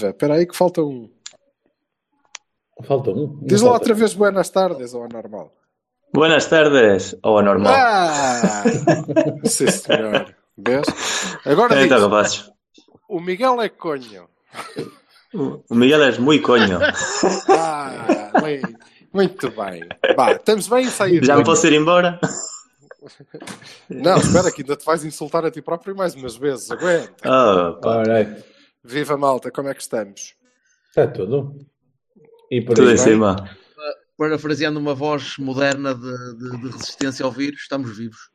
Viva, espera aí que falta um. Falta um. Diz lá outra vez buenas tardes ou normal. Buenas tardes, ou anormal. Ah! Sim, senhor. Vês? Agora Então, rapazes. o Miguel é conho. O Miguel é muito conho. Ah, bem, muito bem. Vá, estamos bem a sair. Já me posso ir embora? Não, espera que ainda te vais insultar a ti próprio mais umas vezes. Aguenta. Oh, pá. Alright. Viva malta, como é que estamos? Está tudo. E por Tudo aí em cima. Parafraseando uma voz moderna de, de- de resistência ao vírus, estamos vivos.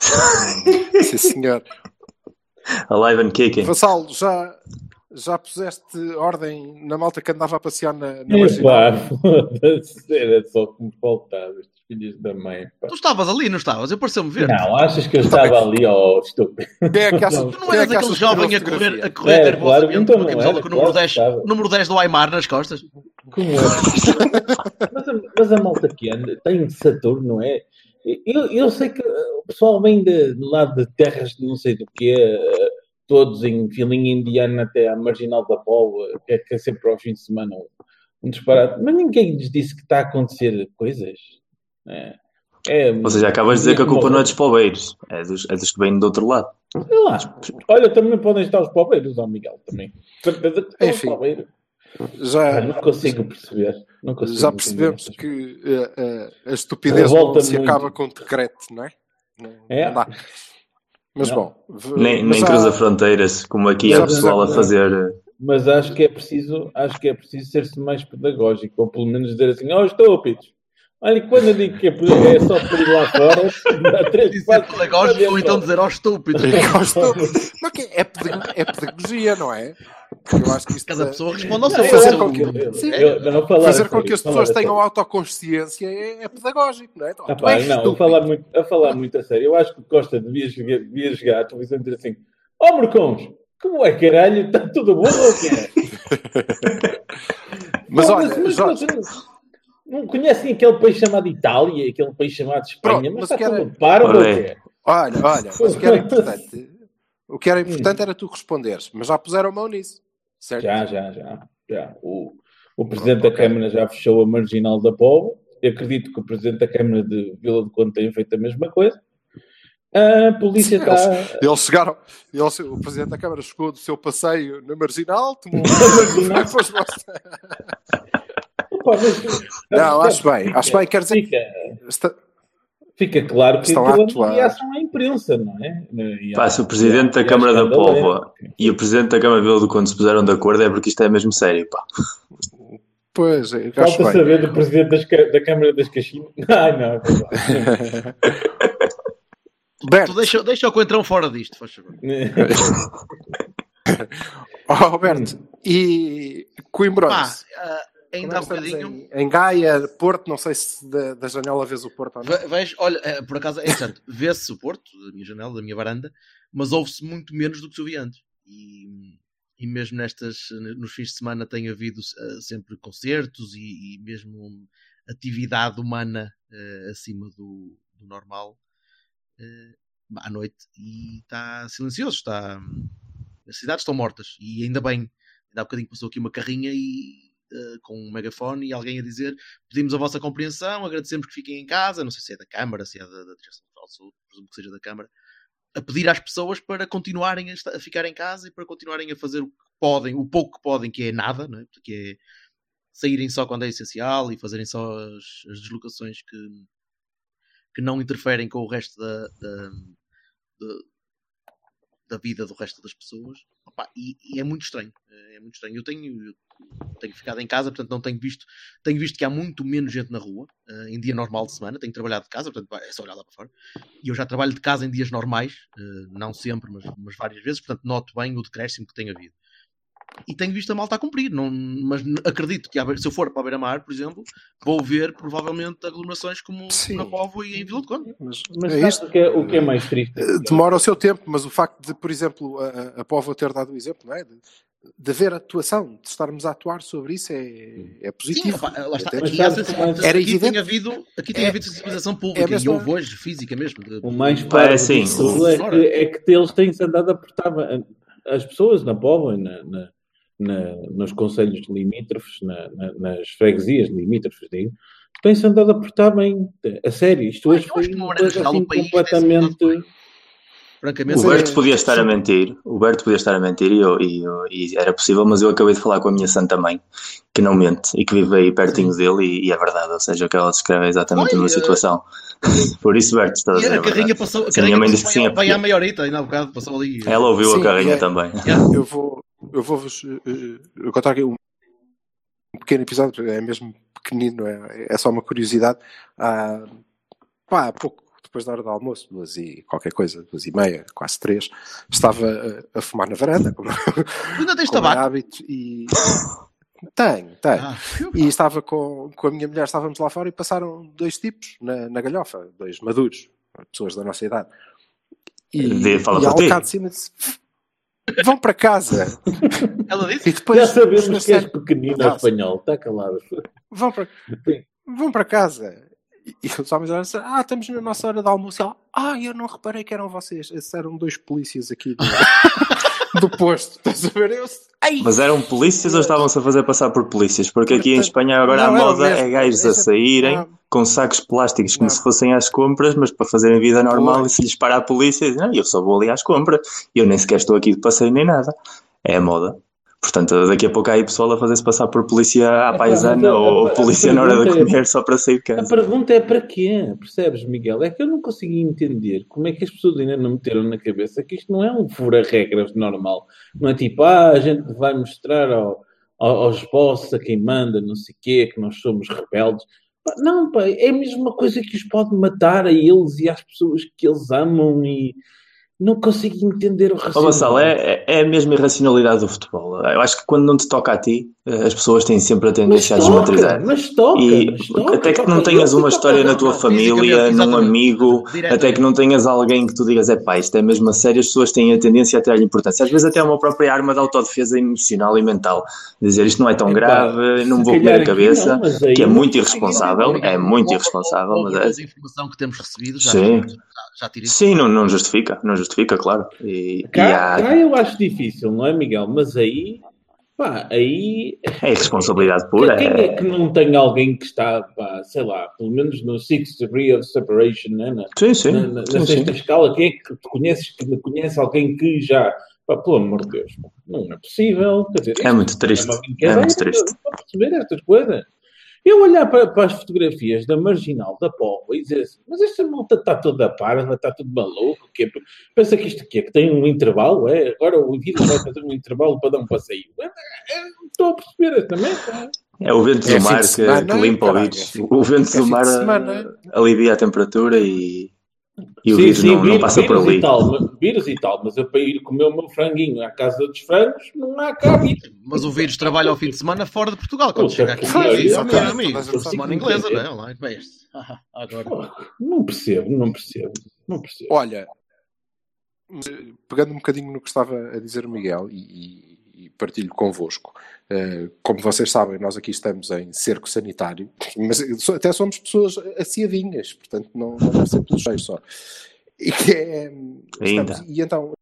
Sim, senhor. Alive and kicking. Vassalo, já, já puseste ordem na malta que andava a passear na, na? Epá, foda-se, era só que me faltava, filhos da mãe. pá. Tu estavas ali, não estavas? Eu pareceu-me ver. Não, achas que eu estava ali, ó estúpido? Quem é que Não. Tu não é eras que aquele jovem a correr, a correr É, nervosamente claro, com então era, com o número, claro 10, que estava. número 10 do Aymar nas costas? Como é? mas, a, mas a malta que anda tem de Saturno, não é? Eu, eu sei que o pessoal vem de, de lá de terras de não sei do que, todos em filinha indiana até à marginal da Póvoa, que é, que é sempre ao fim de semana um, um disparate. Mas ninguém lhes disse que está a acontecer coisas. É, é, Ou seja, acabas de dizer que a culpa não é dos pobeiros, é dos, é dos que vêm do outro lado. Sei lá. Olha, também podem estar os pobeiros, ó Miguel, também. Certeza que Enfim. pobeiros. Já, não consigo perceber. Não consigo já percebemos que eh, eh, a estupidez não se muito. acaba com decreto, não é? Não, É? não dá. Mas Não. bom, Nem, mas nem já- cruza fronteiras, como aqui há pessoal a fazer. Mas acho que é preciso, acho que é preciso ser-se mais pedagógico, ou pelo menos dizer assim, ó estúpidos. Olha, e quando eu digo que é, é só por ir lá fora, dá três, Dizer quatro, pedagógico ou então dizer aos? Não, que é, é pedagogia, não é? Eu acho que isto Cada é- pessoa responde ao seu. eu- fazer com que- fazer com que as pessoas tenham autoconsciência é, é pedagógico, não é? Então, Ah, pá, não, a estúpido. falar, muito, a falar muito a sério. Eu acho que o Costa devia jogar, devia jogar a televisão e dizer assim: Ó oh, Mercões, como é caralho? Está tudo bom ou o quê? Mas olha, mas Jorge, vocês não conhecem aquele país chamado Itália, aquele país chamado Espanha, Pronto, mas, mas está era- tudo o Olha. quê? olha, olha, mas o que era importante, o que era importante era tu responderes, mas já puseram mão nisso, certo? Já, já, já. já. O, o Presidente Pronto, da ok. Câmara já fechou a marginal da Povo. Eu acredito que o Presidente da Câmara de Vila do Conde tenha feito a mesma coisa. A polícia tá- está. Eles chegaram, eles, o Presidente da Câmara chegou do seu passeio na Marginal, tomou Marginal. Depois mostra- Opa, mas- Não, acho bem, acho bem, quer dizer, Fica, está- fica claro que Estão a é atuar. uma reação à imprensa, não é? Se o Presidente da Câmara da escândalo, é. Póvoa e o Presidente da Câmara de Vila do Conde se puseram de acordo é porque isto é mesmo sério, pá. pois, eu acho Falta bem. saber do Presidente das da Câmara das Caxinas. Ai, não, é Tu deixa, deixa o coentrão fora disto, faz favor. oh, Roberto, e Pá, Coimbrões? ah, ainda é há um estamos bocadinho. Em, em Gaia, Porto, não sei se da, da janela vês o Porto ou não. Ve- Vejo, olha, eh, por acaso é interessante, vê-se o Porto, da minha janela, da minha varanda, mas ouve-se muito menos do que se ouvia antes. E, e mesmo nestas, nos fins de semana tem havido eh, sempre concertos e, e mesmo atividade humana eh, acima do, do normal eh, à noite e está silencioso, está as cidades estão mortas e ainda bem, ainda há bocadinho passou aqui uma carrinha e eh, com um megafone e alguém a dizer pedimos a vossa compreensão, agradecemos que fiquem em casa, não sei se é da Câmara, se é da, da Direção-Geral de Saúde, presumo que seja da Câmara, a pedir às pessoas para continuarem a, a ficar em casa e para continuarem a fazer o que podem, o pouco que podem, que é nada, não é? que é saírem só quando é essencial e fazerem só as, as deslocações que, que não interferem com o resto da, da- de- da vida do resto das pessoas. Opa, e, e é muito estranho. É muito estranho. Eu tenho, eu tenho ficado em casa, portanto não tenho visto. Tenho visto que há muito menos gente na rua uh, em dia normal de semana. Tenho trabalhado de casa, portanto é só olhar lá para fora. E eu já trabalho de casa em dias normais, uh, não sempre, mas, mas várias vezes. Portanto noto bem o decréscimo que tem havido e tenho visto a malta a cumprir. Não, mas acredito que se eu for para a Beira-Mar, por exemplo, vou ver provavelmente aglomerações como Sim. na Povo e em Vila de Conde. Mas, mas é isto. O que é, o que é mais triste? Eh, demora o seu tempo, mas o facto de, por exemplo, a, a Povo ter dado o exemplo, não é? De, de haver atuação, de estarmos a atuar sobre isso é, é positivo. Sim, lá está. Aqui, Era aqui evidente. Tem havido, aqui tem é, havido sensibilização pública é e houve hoje, física mesmo. De... O mais claro é, sim. é, que, é que eles têm-se andado a apertar as pessoas na Povo e na, na na, nos conselhos limítrofes, na, na, nas freguesias limítrofes, digo, tem-se andado a portar bem, a sério. Isto hoje foi uma coisa assim completamente. Francamente, o Berto podia estar a mentir, o Berto podia estar a mentir e, eu, e, eu, e, era possível, mas eu acabei de falar com a minha santa mãe, que não mente e que vive aí pertinho Sim. dele e, e, é verdade, ou seja, o que ela descreve é exatamente Oi, a mesma situação. Por isso, Berto, está a dizer. a carrinha passou, a carrinha minha mãe disse que sim. Vai à ainda há bocado passou ali. Ela ouviu sim, a carrinha é, também. Eu vou, eu vou-vos uh, contar aqui um pequeno episódio, é mesmo pequenino, é, é só uma curiosidade. Ah, pá, há pouco depois da hora do almoço, duas e qualquer coisa, duas e meia, quase três, estava a, a fumar na varanda, como, Ainda tens como é hábito, e tenho, tenho. Ah. E estava com, com a minha mulher, estávamos lá fora e passaram dois tipos na, na galhofa, dois maduros, pessoas da nossa idade. E, e ao cá de cima disse Vão para casa. Ela disse? E depois, Já sabemos que és pequenino ao espanhol, está calado. Vão para, vão para casa. E, os homens olham assim, ah, estamos na nossa hora de almoço. Ela, ah, eu não reparei que eram vocês. Esses eram dois polícias aqui do, posto. Estás a ver? Eu, Mas eram polícias ou estavam-se a fazer passar por polícias? Porque aqui em Espanha agora não, a moda é gajos a saírem não. com sacos plásticos como não. se fossem às compras, mas para fazerem vida normal Foi. e se lhes parar a polícia, não, eu só vou ali às compras. Eu nem sequer estou aqui de passeio nem nada. É a moda. Portanto, daqui a pouco há aí pessoal a fazer-se passar por polícia à paisana ou, polícia na hora de é comer é, só para sair de casa. A pergunta é para quê? Percebes, Miguel? É que eu não consegui entender como é que as pessoas ainda não meteram na cabeça que isto não é um fura-regras normal. Não é tipo, ah, a gente vai mostrar ao, aos bosses, a quem manda, não sei o quê, que nós somos rebeldes. Não, pá, é a mesma coisa que os pode matar a eles e às pessoas que eles amam e não consigo entender o raciocínio. Oh, Marcelo, é, é a mesma irracionalidade do futebol. Eu acho que quando não te toca a ti, eh, as pessoas têm sempre a tendência a desmatrizar. Mas toca, e mas toca, até que não tenhas uma história na tua família, num amigo, até que não tenhas alguém que tu digas, é pá, isto é mesmo a sério, as pessoas têm a tendência a ter-lhe importância. Às vezes até é uma própria arma de autodefesa emocional e mental. Dizer isto não é tão é grave, não vou comer a cabeça, não, que é muito irresponsável, é muito irresponsável. Mas é. a informação que temos recebido já, Sim. Já, já Sim, não, não justifica, não justifica, claro. E, cá, e há... cá eu acho difícil, não é, Miguel? Mas aí Pá, aí. É responsabilidade pura. Quem é que não tem alguém que está, pá, sei lá, pelo menos no Sixth Degree of Separation, né? na, sim, sim. na, na, sim, sexta sim. escala? Quem é que tu conheces que conhece alguém que já. Pá, pelo amor de Deus, não é possível. Quer dizer, é muito triste. É, é muito triste. Para perceber estas coisas. Eu olhar para, para, as fotografias da marginal da Póvoa e dizer assim, mas esta malta está toda parva, está tudo maluco, que pensa que isto aqui é que tem um intervalo, é? Agora o indivíduo vai fazer um intervalo para dar um passeio. estou a perceber também. É o vento é do mar que, que, limpa o vírus. O vento do mar alivia a temperatura e e o sim, vírus, sim, não, vírus, não passa por ali. E tal, vírus e tal, mas eu para ir comer o meu franguinho à casa dos frangos, não há cá vírus. Mas o vírus trabalha ao fim de semana fora de Portugal. Quando chega aqui, é isso, meu amigo. Semana inglesa, não é? Lá. Agora. Não percebo, não percebo. Não percebo. Olha, pegando um bocadinho no que estava a dizer o Miguel e, e partilho convosco. Uh, como vocês sabem, nós aqui estamos em cerco sanitário, mas até somos pessoas aciadinhas, portanto não, não deve ser cheio só. E, é, estamos, e então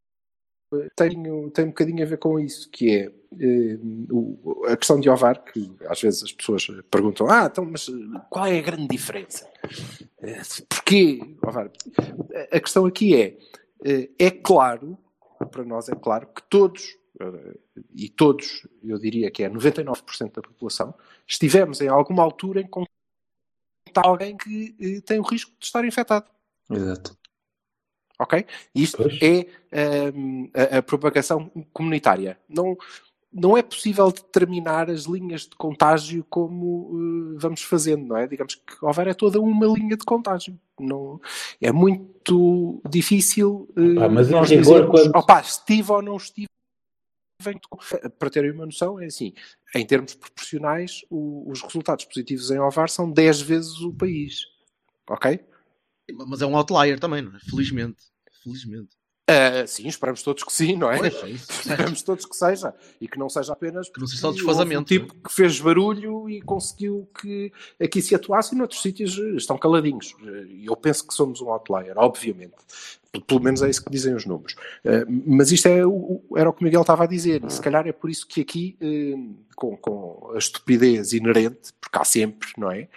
tenho, tem um bocadinho a ver com isso, que é uh, a questão de Ovar, que às vezes as pessoas perguntam, ah, então, mas qual é a grande diferença? Uh, porquê, Ovar? A questão aqui é, uh, é claro, para nós é claro, que todos e todos, eu diria que é 99% da população, estivemos em alguma altura em contato com alguém que eh, tem o risco de estar infectado. Exato. Ok? Isto pois. é um, a, a, propagação comunitária. Não, não é possível determinar as linhas de contágio como uh, vamos fazendo, não é? Digamos que houver é toda uma linha de contágio. Não, é muito difícil uh, ah, mas nós dizermos, quando... opa, estive ou não estive. Para terem uma noção, é assim, em termos proporcionais, o, os resultados positivos em Ovar são 10 vezes o país. Ok? Mas é um outlier também, não é? Felizmente. Felizmente. Uh, sim, esperamos todos que sim, não é? Pois, é esperamos todos que seja. E que não seja apenas que não seja só desfazamento. Um tipo que fez barulho e conseguiu que aqui se atuasse e noutros sítios estão caladinhos. E eu penso que somos um outlier, obviamente. Pelo menos é isso que dizem os números. Uh, mas isto é era o que o Miguel estava a dizer. E se calhar é por isso que aqui, uh, com, com a estupidez inerente, porque há sempre, não é?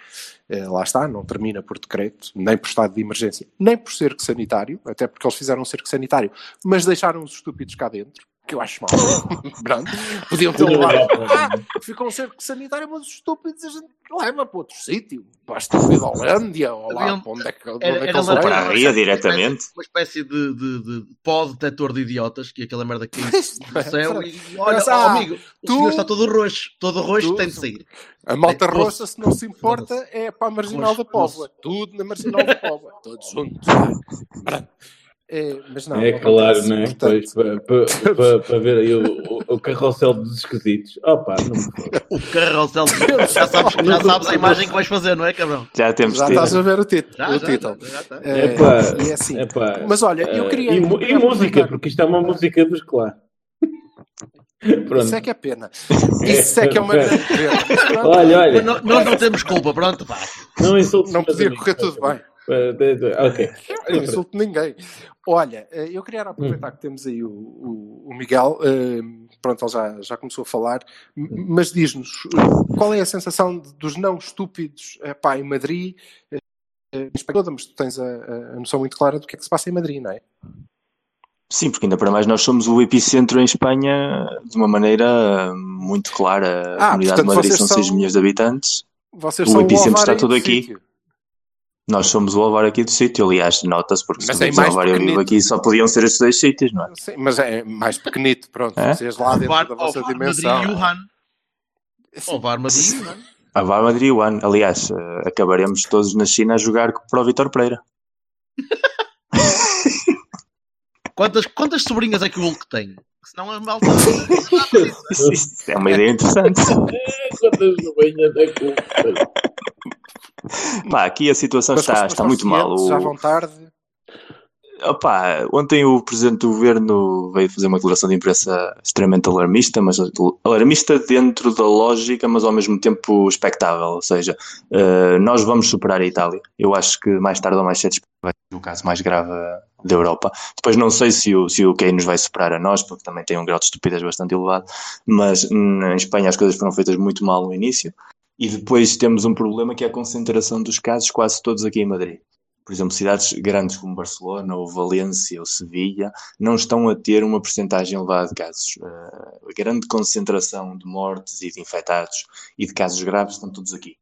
Uh, lá está, não termina por decreto, nem por estado de emergência, nem por cerco sanitário, até porque eles fizeram um cerco sanitário, mas deixaram os estúpidos cá dentro que eu acho mal. Pronto. Podiam ter levado. Ah, ficou um cerco sanitário, mas os estúpidos a gente leva para outro sítio. Para a estúpida Holândia, ou lá, para onde é que, onde era, é que eles Para a Ria, diretamente. Uma espécie de, de, de pó detector de idiotas, que é aquela merda que do céu, e olha, oh, amigo, o tu, senhor está todo roxo, todo roxo tu, tem de sair. A malta roxa, se não se importa, é para a marginal da Póvoa. Tudo na marginal da Póvoa. Todos juntos. É, mas não, é claro, não é? Pois, para, para, para, ver aí o, o, carrossel dos esquisitos. Opa, não O carrossel dos esquisitos. Já sabes, já sabes a imagem que vais fazer, não é, cabrão? Já temos Já estás a ver o, título. Já, o já, título. Já, já, é, é, é assim. Epá, mas olha, eu eh, queria. E, e música, porque isto é uma música muscular. Pronto. Isso é que é pena. Isso é que é uma grande pena. Olha, olha. Nós não temos culpa, pronto, pá. Não. Não podia correr tudo bem. Ok. Eu não insulto ninguém. Olha, eh, eu queria aproveitar hum. que temos aí o, o, o Miguel. Uh, pronto, ele já, já começou a falar, mas diz-nos qual é a sensação dos não estúpidos pá, em Madrid? Uh, toda, mas tu tens a, a, noção muito clara do que é que se passa em Madrid, não é? Sim, porque ainda para mais nós somos o epicentro em Espanha de uma maneira muito clara. A ah, comunidade portanto, de Madrid são 6 milhões de habitantes. o epicentro está todo aqui. Sítio. Nós somos o Alvar aqui do sítio, aliás, nota-se, porque mas se é mais Alvar eu vivo aqui só podiam ser estes dois sítios, não é? Sim, mas é mais pequenito, pronto, é? vocês lá dentro Alvar, da vossa Alvar, dimensão. Madrid, Wuhan. Alvar, Madrid, Wuhan. Alvar, Madrid, Wuhan. Aliás, uh, acabaremos todos na China a jogar para o Vitor Pereira. quantas, quantas sobrinhas é que o Hulk tem? Senão a malta. Isso é uma ideia interessante. quantas sobrinhas é que o Hulk tem? Pá, aqui a situação está, está muito mal. Já vão tarde. Opa, ontem o Presidente do Governo veio fazer uma declaração de imprensa extremamente alarmista, mas alarmista dentro da lógica, mas ao mesmo tempo expectável. Ou seja, uh, nós vamos superar a Itália. Eu acho que mais tarde ou mais cedo vai ser o caso mais grave da Europa. Depois não sei se o, se o nos vai superar a nós, porque também tem um grau de estupidez bastante elevado, mas em Espanha as coisas foram feitas muito mal no início. E depois temos um problema que é a concentração dos casos quase todos aqui em Madrid. Por exemplo, cidades grandes como Barcelona ou Valência ou Sevilha não estão a ter uma percentagem elevada de casos. Uh, a grande concentração de mortes e de infectados e de casos graves estão todos aqui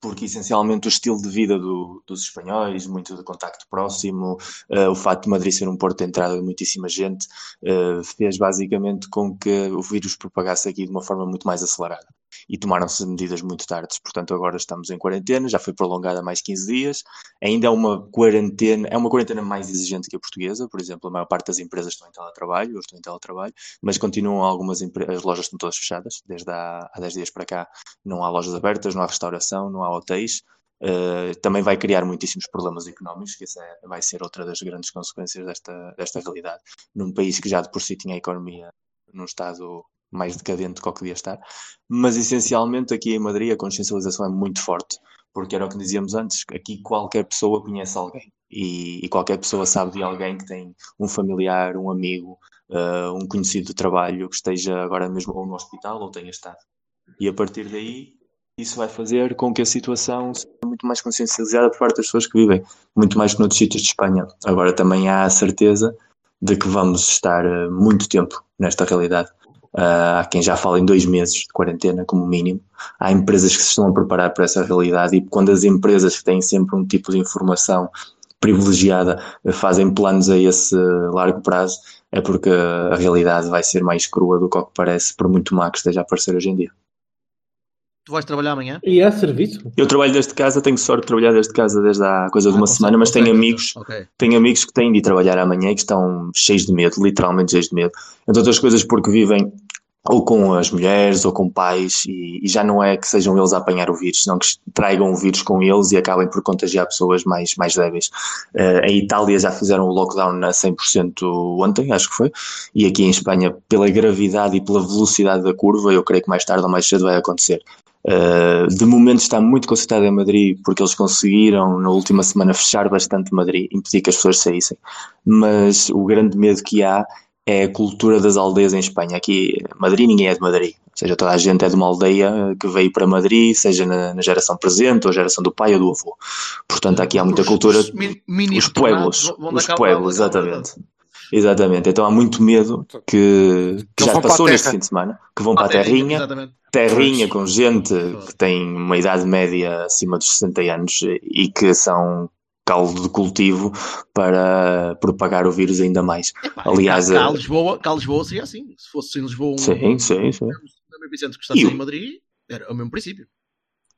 porque essencialmente o estilo de vida do, dos espanhóis, muito de contacto próximo, uh, o facto de Madrid ser um porto de entrada de muitíssima gente, uh, fez basicamente com que o vírus propagasse aqui de uma forma muito mais acelerada. E tomaram-se medidas muito tardes, portanto agora estamos em quarentena, já foi prolongada mais 15 dias, ainda é uma quarentena, é uma quarentena mais exigente que a portuguesa, por exemplo, a maior parte das empresas estão em teletrabalho, estou em teletrabalho, mas continuam algumas, as lojas estão todas fechadas, desde há, há 10 dias para cá não há lojas abertas, não há restauração, não há hotéis, uh, também vai criar muitíssimos problemas económicos, que essa é, vai ser outra das grandes consequências desta, desta realidade. Num país que já de por si tinha a economia num estado mais decadente do que podia estar, mas essencialmente aqui em Madrid a consciencialização é muito forte, porque era o que dizíamos antes, aqui qualquer pessoa conhece alguém e, e qualquer pessoa sabe de alguém que tem um familiar, um amigo, uh, um conhecido de trabalho que esteja agora mesmo ou no hospital ou tenha estado. E a partir daí isso vai fazer com que a situação seja muito mais consciencializada por parte das pessoas que vivem, muito mais que noutros sítios de Espanha. Agora também há a certeza de que vamos estar eh, muito tempo nesta realidade. Uh, há quem já fala em dois meses de quarentena, como mínimo. Há empresas que se estão a preparar para essa realidade e quando as empresas que têm sempre um tipo de informação privilegiada fazem planos a esse largo prazo, é porque a realidade vai ser mais crua do que o que parece, por muito má que esteja a aparecer hoje em dia. Tu vais trabalhar amanhã? E há serviço? Eu trabalho desde casa, tenho sorte de trabalhar desde casa desde há coisa de Ah, uma consegue- semana, mas tenho amigos, ok. tenho amigos que têm de ir trabalhar amanhã e que estão cheios de medo, literalmente cheios de medo. Entre outras coisas porque vivem ou com as mulheres ou com pais e, e já não é que sejam eles a apanhar o vírus, senão que tragam o vírus com eles e acabem por contagiar pessoas mais, mais débeis. Eh, em Itália já fizeram o lockdown a 100% ontem, acho que foi, e aqui em Espanha, pela gravidade e pela velocidade da curva, eu creio que mais tarde ou mais cedo vai acontecer. Uh, de momento está muito concentrado em Madrid porque eles conseguiram na última semana fechar bastante Madrid, impedir que as pessoas saíssem. Mas o grande medo que há é a cultura das aldeias em Espanha. Aqui, Madrid, ninguém é de Madrid. Ou seja, toda a gente é de uma aldeia que veio para Madrid, seja na, na geração presente, ou geração do pai ou do avô. Portanto, aqui há muita Os- cultura. os Os pueblos, os pueblos, cabo- exatamente. Exatamente, então há muito medo que, que Eles já para passou a neste fim de semana, que vão para a Terrinha, terrinha, Exatamente. Terrinha com gente que tem uma idade média acima dos 60 anos e que são caldo de cultivo para propagar o vírus ainda mais. Epá, Aliás, cá, eh, Lisboa, cá Lisboa seria assim. Se fosse em Lisboa um, Sim, sim, sim. mesmo epicentro que está E o- em Madrid, era o mesmo princípio.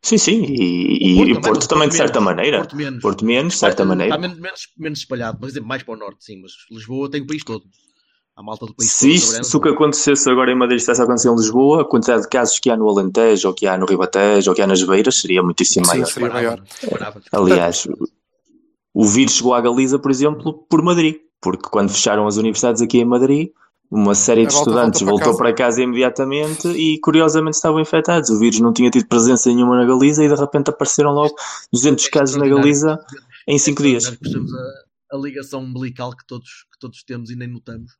Sim, sim, e, e- e o Porto também, de certa menos, maneira. Porto menos. Porto menos, de certa Está maneira. menos, menos, menos espalhado, mas exemplo, mais para o norte, sim. Mas Lisboa tem o país todo. A malta do país Se, isto, se o que acontecesse agora em Madrid estivesse a acontecer em Lisboa, a quantidade de casos que há no Alentejo, ou que há no Ribatejo, ou que há nas Beiras, seria muitíssimo Sim, maior. seria maior. Aliás, o vírus chegou à Galiza, por exemplo, por Madrid, porque quando fecharam as universidades aqui em Madrid, uma série de volta estudantes volta para voltou casa. para casa imediatamente e curiosamente estavam infectados. O vírus não tinha tido presença nenhuma na Galiza e de repente apareceram logo 200 casos na Galiza em 5 dias. Nós a, a ligação umbilical que todos, que todos temos e nem notamos.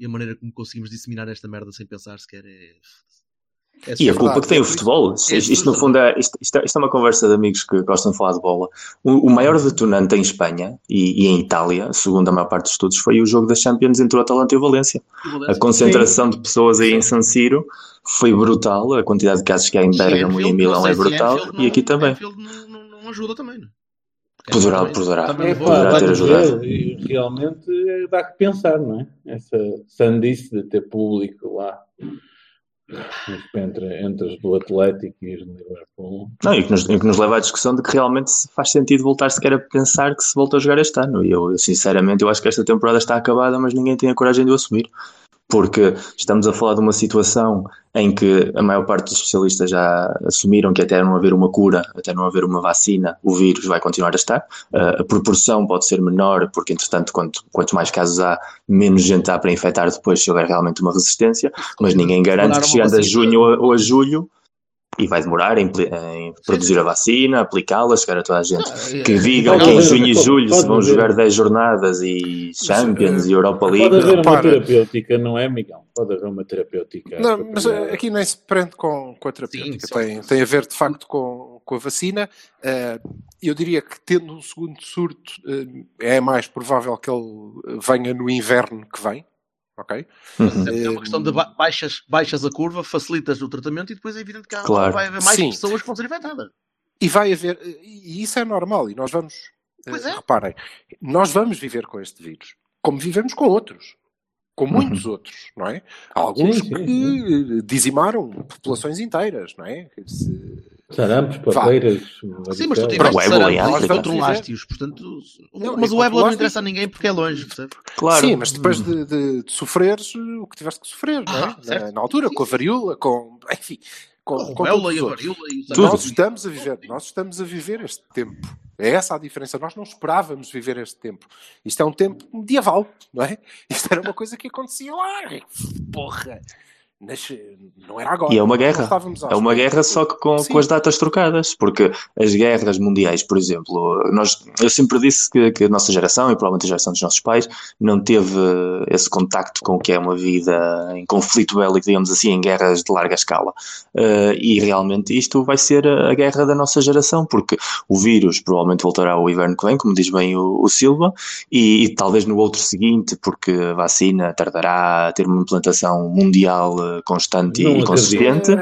E a maneira como conseguimos disseminar esta merda sem pensar sequer é. é E a culpa que tem é o isso- futebol. Isto, é isto, no fundo é, isto, isto é- isto é uma conversa de amigos que gostam de falar de bola. O, o maior detonante em Espanha e, e em Itália, segundo a maior parte dos estudos, foi o jogo da Champions entre o Atalanta e o Valência. A concentração de pessoas aí em San Siro foi brutal. A quantidade de casos que há em Bergamo e em Milão é brutal. E aqui também. Anfield não, não, não ajuda também, não é? Poderá, Também- poderá. também É, Poderá dá ter ajudado. e realmente é, dá que pensar, não é? Essa sandice de ter público lá entre, entre os do Atlético e os do Liverpool. Não, e que, nos, e que nos leva à discussão de que realmente se faz sentido voltar sequer a pensar que se volta a jogar este ano. E eu, eu, sinceramente, eu acho que esta temporada está acabada, mas ninguém tem a coragem de o assumir. Porque estamos a falar de uma situação em que a maior parte dos especialistas já assumiram que até não haver uma cura, até não haver uma vacina, o vírus vai continuar a estar. Uh, a proporção pode ser menor, porque entretanto, quanto, quanto mais casos há, menos gente há para infectar depois se houver realmente uma resistência. Mas ninguém garante que chegando a junho ou a julho e vai demorar em, em produzir a vacina, aplicá-la, chegar a toda a gente. Que digam que em junho e julho se vão jogar 10 jornadas e Champions e Europa League. Pode haver uma Para. terapêutica, não é, Miguel? Pode haver uma terapêutica. Não, mas eh, aqui nem se prende com, com a terapêutica. Sim, tem, tem a ver, de facto, com, com a vacina. Eh, eu diria que, tendo um segundo surto, eh, é mais provável que ele venha no inverno que vem. Ok? Uhum. É uma questão de ba- baixas, baixas a curva, facilitas o tratamento e depois é evidente que há- Claro. vai haver mais Sim. pessoas que vão ser infectadas. E vai haver, e isso é normal, e nós vamos, eh, Pois é. reparem, nós vamos viver com este vírus, como vivemos com outros, com muitos outros, não é? Há alguns Sim, sim, que eh, dizimaram populações inteiras, não é? Se- Sarampos, papeiras. Sim, mas tu Para tiveste o ébola, sarampo, África. controlaste-os, portanto. Não, mas o ébola não interessa a ninguém porque é longe, percebe? Claro. Sim, mas depois de, de, de sofreres o que tiveste que sofrer, não é? Ah, na, na altura, com a varíola, com. Enfim, com, Com com a e varíola e o. Nós estamos a viver, nós estamos a viver este tempo. É essa a diferença. Nós não esperávamos viver este tempo. Isto é um tempo medieval, não é? Isto era uma coisa que acontecia lá. Porra! Nas- não era agora. E é uma guerra. É uma guerra só que com, Sim. com as datas trocadas, porque as guerras mundiais, por exemplo, nós, eu sempre disse que, que a nossa geração, e provavelmente a geração dos nossos pais, não teve esse contacto com o que é uma vida em conflito bélico, digamos assim, em guerras de larga escala. Eh, e realmente isto vai ser a, a guerra da nossa geração, porque o vírus provavelmente voltará ao inverno que vem, como diz bem o, o Silva, e, e talvez no outro seguinte, porque a vacina tardará a ter uma implantação mundial constante Não e consistente.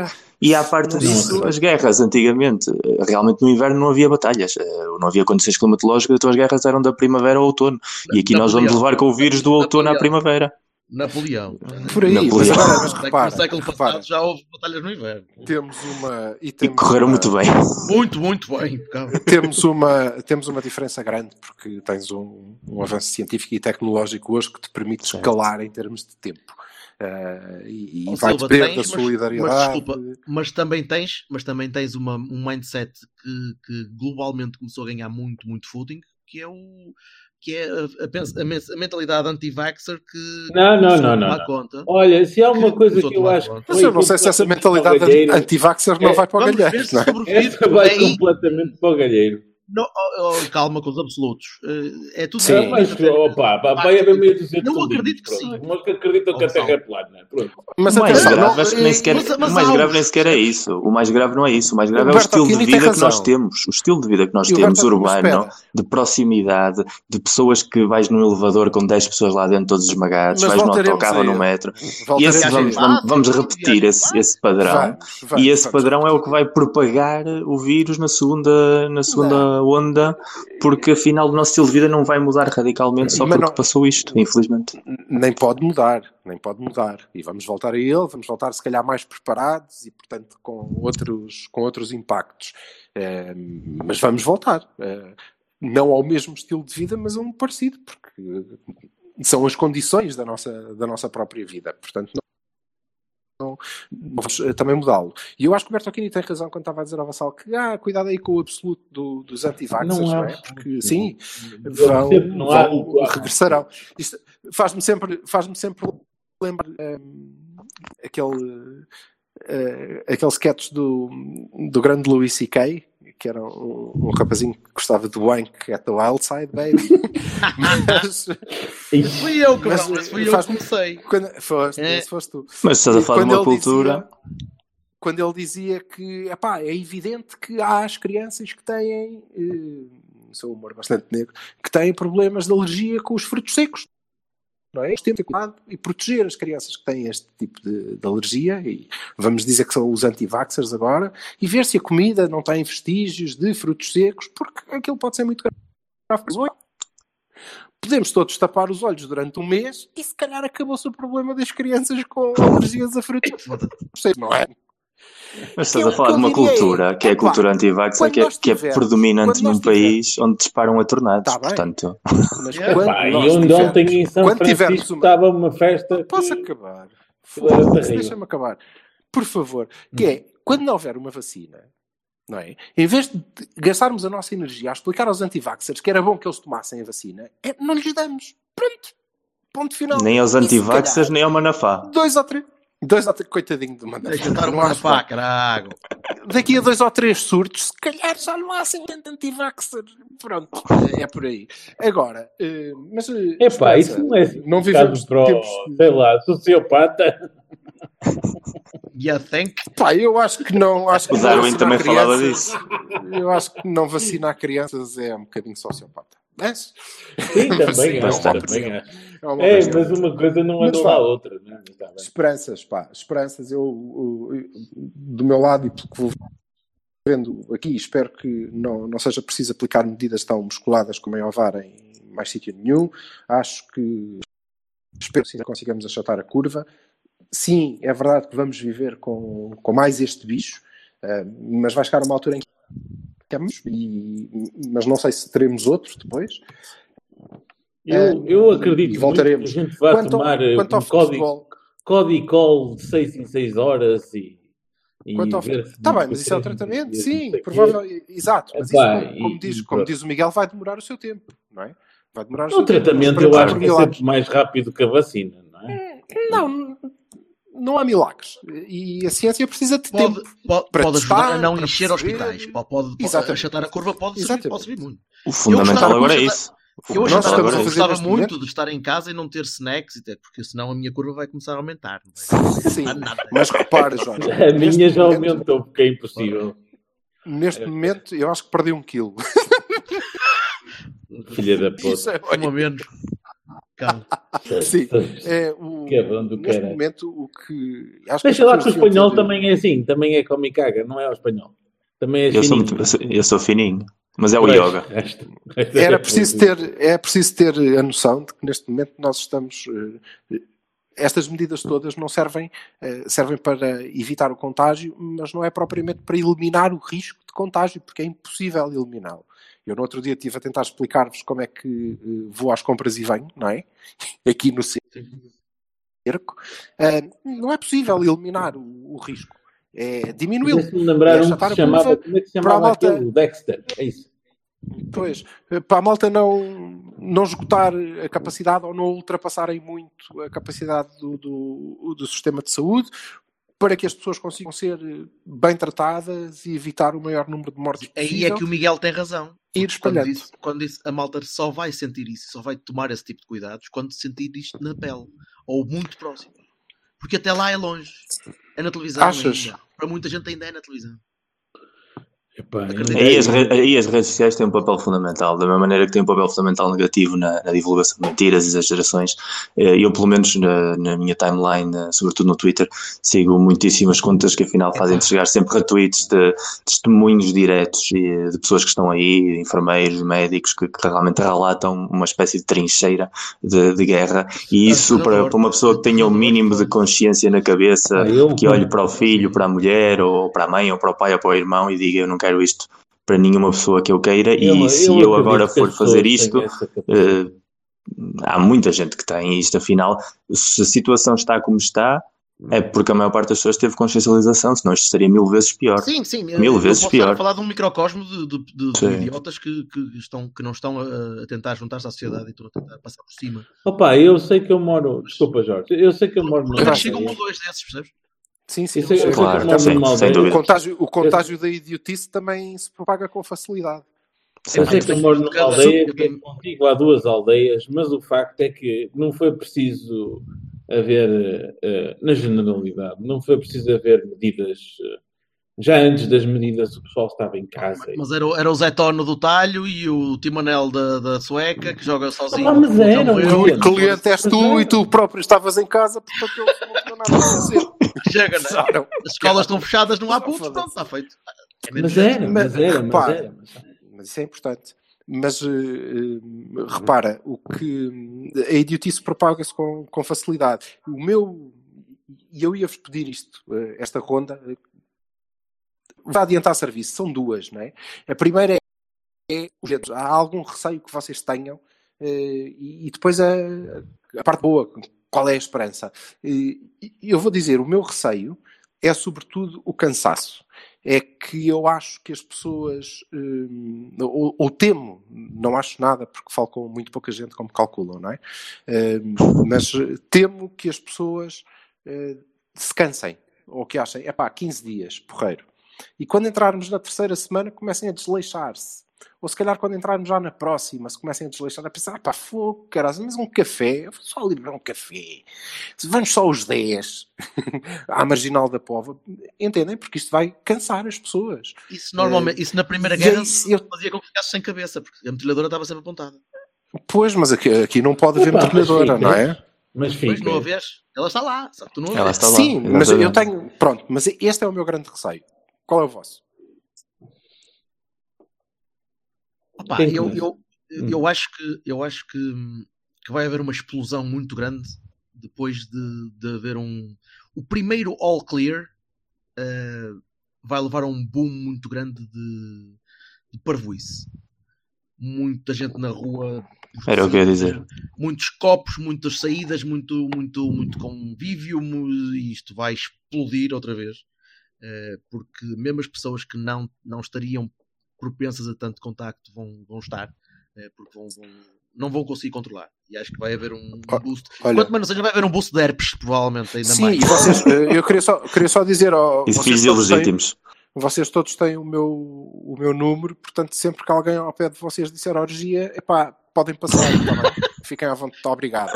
E à parte Não disso, as guerras antigamente, eh, realmente no inverno não havia batalhas, eh, não havia condições climatológicas, então as guerras eram da primavera ao outono. E aqui nós vamos Napoleão. levar com o vírus do outono à Napoleão. primavera. Napoleão. Por aí, Napoleão. mas repara, no século passado repara, já houve batalhas no inverno. temos uma e E temos correram uma, muito bem. Muito, muito bem. temos uma temos uma diferença grande porque tens um, um avanço científico e tecnológico hoje que te permite escalar em termos de tempo Eh, e, e vai Silva, depender tens, da mas- solidariedade Mas, desculpa, mas também tens, mas também tens uma, um mindset que, que globalmente começou a ganhar muito, muito footing, que é o que é a, a a men- a mentalidade anti-vaxxer que Não, não, não, não, não. conta. Olha, se há uma Que coisa que a eu acho que conta. mas eu não sei se essa mentalidade anti-vaxxer não É, vai para o galheiro não é? Essa vai aí- completamente para o galheiro. Não, oh, oh, calma com os absolutos. Eh, É tudo Sim. Ah, mas, opa, vai haver meio de Não acredito que sim. Mas que acreditam que a. Terra é plana. Pronto. mas o mais grave, não, acho que nem sequer, mas- mas o mais grave nem sequer é isso. O mais grave não é isso. O mais grave é o estilo de vida que nós temos. O estilo de vida que nós E temos, urbano, de proximidade, de pessoas que vais num elevador com 10 pessoas lá dentro, todos esmagados, Mas vais no voltaremos autocarro no metro. E esse vamos, vamos, repetir esse, esse padrão. Vai, vai, E esse padrão é o que vai propagar o vírus na segunda, na segunda onda, porque afinal o nosso estilo de vida não vai mudar radicalmente só Mas porque não- passou isto, infelizmente. nem pode mudar, nem pode mudar. E vamos voltar a ele, vamos voltar se calhar mais preparados e, portanto, com outros, com outros impactos. Eh, mas vamos voltar. Eh, não ao mesmo estilo de vida, mas a um parecido, porque são as condições da nossa, da nossa própria vida. Portanto, não vamos eh, também mudá-lo. E eu acho que o Bertolini tem razão quando estava a dizer ao Vassal que ah, cuidado aí com o absoluto do- dos anti-vaxxers, Não não, é? Porque, sim, vão, vão- regressarão. Isto faz-me sempre, faz-me sempre lembrar hum, aquele, eh, aquele sketch do, do grande Louis C.K., que era um, um rapazinho que gostava de wank at the wild side, baby. mas, fui eu, Mas, cabrão. Esse fui eu que comecei. quando, foste, É. foste tu. Mas estás a falar de quando uma cultura. dizia- quando ele dizia que epá, é evidente que há as crianças que têm, eh, sou um humor bastante negro, que têm problemas de alergia com os frutos secos. Não é? Temos de ter cuidado e proteger as crianças que têm este tipo de, de alergia, e vamos dizer que são os anti-vaxxers agora, e ver se a comida não tem vestígios de frutos secos, porque aquilo pode ser muito grave. Podemos todos tapar os olhos durante um mês e se calhar acabou-se o problema das crianças com alergias a frutos secos, não é? Mas estás é a falar de uma diria cultura é, que é a epá, cultura anti-vax, quando que, é, que é predominante num país onde disparam a tornados. Tá portanto, Mas É, quando Pá, e nós onde tivermos- ontem em São Francisco uma- estava uma festa. Posso que- acabar? Deixa-me acabar. Por favor. Que é, quando não houver uma vacina, não é? Em vez de gastarmos a nossa energia a explicar aos antivaxxers que era bom que eles tomassem a vacina, é, não lhes damos. Pronto. Ponto final. nem aos E anti-vaxxers, nem ao Manafá. Dois ou três. Dois ou três, coitadinho do Manafá. Deixa caralho. Daqui a dois ou três surtos, se calhar já não há assim tanto anti-vaxxer. Pronto, é por aí. Agora, eh, mas. eh, Epá, Esperança, isso não é assim. Não um vivemos caso para o, tempos. sei lá, sociopata. You think? Pá, eu acho que não. Acho que O Darwin também falava crianças- disso. Eu acho que não vacinar crianças é um bocadinho sociopata. É? Sim, Mas sim, também é acho. uma Também. É É, questão. mas uma coisa não Mas anula a outra. É? Mas tá. Esperanças, pá, esperanças. Eu, eu- eu- do meu lado e pelo que vou vendo aqui, espero que não, não seja preciso aplicar medidas tão musculadas como em Ovar em mais sítio nenhum. Acho que espero que sim, consigamos achatar a curva. Sim, é verdade que vamos viver com, com mais este bicho, eh, mas vai chegar uma altura em que temos, e, mas não sei se teremos outros depois. Eu, eu Eh, acredito e voltaremos. que a gente vai Quanto tomar eh, quanto um código, código call de 6 em 6 horas e, Quanto ao Está bem, mas isso é o tratamento? Sim, provável, exato. Mas isso, Epá, como, como e- diz, e como diz o Miguel, vai demorar o seu tempo, não é? Vai demorar o O seu tempo. tratamento Não eu acho que é sempre mais rápido que a vacina, não é? Não, não há milagres. E a ciência precisa de Pode, tempo. pode, para pode ajudar testar, a não para encher perceber. hospitais. Pode, pode, pode achatar a curva, pode Exatamente. pode subir muito. O fundamental gostava agora é isso. Eu Nós gostava, estamos fundamental a eu é gostava muito momento- de estar em casa e não ter snacks, e ter, porque senão a minha curva vai começar a aumentar. Não vai Sim, mas repara, Jorge. A minha já momento- aumentou porque é impossível. Neste momento, eu acho que perdi um quilo. Filha da puta. Isso é, Uma menos. Cão. Sim. É, o, Cabrão do neste caralho. momento, o que. Acho que Deixa as lá que o espanhol também é assim, também é come e caga, não é o espanhol. Também é Eu sou, fininho. muito, eu sou- fininho. Mas é o Pois, yoga. resto é Era preciso coisa. ter, é preciso ter a noção de que neste momento nós estamos. eh, Estas medidas todas não servem, eh, servem para evitar o contágio, mas não é propriamente para eliminar o risco de contágio, porque é impossível eliminá-lo. Eu no outro dia estive a tentar explicar-vos como é que eh, vou às compras e venho, não é? Aqui no cerco. Eh, Não é possível eliminar o, o risco. É diminuí-lo. Deixa-me lembrar É um que se chamava, como é que se chamava malta- aquele? O Dexter, é isso. Pois, eh, para a malta não, não esgotar a capacidade ou não ultrapassarem muito a capacidade do, do, do sistema de saúde, para que as pessoas consigam ser bem tratadas e evitar o maior número de mortes Aí é possível. que o Miguel tem razão. Ir Quando espalhando. disse, quando disse a malta só vai sentir isso, só vai tomar esse tipo de cuidados quando sentir isto na pele ou muito próximo. Porque até lá é longe. É na televisão. Achas? ainda. Para muita gente ainda é na televisão. Epá, Acredito. Aí as, aí as redes sociais têm um papel fundamental, da mesma maneira que têm um papel fundamental negativo na, na divulgação de mentiras, exagerações. Eh, Eu, pelo menos na, na minha timeline, eh, sobretudo no Twitter, sigo muitíssimas contas que afinal fazem chegar sempre retweets de testemunhos diretos e de pessoas que estão aí, enfermeiros, médicos, que, que realmente relatam uma espécie de trincheira de, de guerra. E isso, para, para uma pessoa que tenha o mínimo de consciência na cabeça, Ah, que olhe para o filho, para a mulher, ou para a mãe, ou para o pai, ou para o irmão e diga: Eu não quero isto para nenhuma pessoa que eu queira, e se eu, agora for fazer isto, eh, há muita gente que tem isto. Afinal, se a situação está como está, é porque a maior parte das pessoas teve consciencialização, senão isto seria mil vezes pior. Sim, sim. Mil eu vezes posso estar pior. a falar de um microcosmo de, de- de- de idiotas que, que, estão, que não estão a, a tentar juntar-se à sociedade e estão a tentar passar por cima. Opa, eu sei que eu moro. Desculpa, Jorge. Eu sei que eu moro Mas Graças chega um ou dois desses, percebes? Sim, sim. Sei que Claro, sim, numa sem. O contágio, o contágio da idiotice também se propaga com facilidade. Eu sei que eu moro numa aldeia eu é contigo há duas aldeias, mas o facto é que não foi preciso haver, eh, na generalidade, não foi preciso haver medidas. Já antes das medidas, o pessoal estava em casa. Mas era, o- era o Zé Tono do Talho e o Timonel da, da Sueca que joga sozinho. Ah, mas o era, era. Moreno. O cliente és tu e tu próprio estavas em casa, portanto eles não tinham nada a fazer. Chega, né? As escolas estão fechadas, não há putos, pronto, está feito. É Mas era, mas era, mas Repara, era. mas- Mas isso é importante. Mas eh, repara, o que a idiotice propaga-se com, com facilidade. O meu, e eu ia-vos pedir isto, eh, esta ronda, vai adiantar serviço, são duas, não é? A primeira é, é os dedos. há algum receio que vocês tenham eh, e, depois a, a parte boa, qual é a esperança? E eu vou dizer, o meu receio é sobretudo o cansaço é que eu acho que as pessoas, hum, ou, ou temo, não acho nada, porque falo com muito pouca gente, como calculam, não é? Mas eh, temo que as pessoas eh, se cansem, ou que achem, é pá, 15 dias, porreiro. E quando entrarmos na terceira semana, comecem a desleixar-se. Ou se calhar quando entrarmos já na próxima, se comecem a desleixar, a pensar, ah pá, fogo, caralho, mas um café, eu vou só ali beber um café. Vamos só os 10 à marginal da pova. Entendem? Porque isto vai cansar as pessoas. Isso normalmente, isso na Primeira Guerra isso, eu- fazia com que ficasse sem cabeça, porque a metralhadora estava sempre apontada. Pois, mas aqui, aqui não pode haver metralhadora, não é? Mas Mas fica. não a vês, ela está lá, só que tu não a Ela vês. está lá. Sim, mas eu tenho. Pronto, mas este é o meu grande receio. Qual é o vosso? Opa, eu, eu, Hum. eu acho, que, eu acho que, que vai haver uma explosão muito grande depois de, de haver um. O primeiro all clear eh, vai levar a um boom muito grande de, de parvoíce. Muita gente na rua. Era o que eu ia dizer. Muitos copos, muitas saídas, muito, muito, muito convívio. E isto vai explodir outra vez. Eh, porque mesmo as pessoas que não, não estariam propensas a tanto contacto vão, vão estar, eh, porque vão, vão- não vão conseguir controlar. E acho que vai haver um boost. olha- Quanto menos seja, vai haver um boost de herpes, provavelmente, ainda Sim, mais. e vocês, eh, eu queria só, queria só dizer ao. E de vocês filhos todos têm- ilegítimos. Vocês todos têm o meu, o meu número, portanto, sempre que alguém ao pé de vocês disser orgia, epá, podem passar, tá? Fiquem à vontade, obrigado.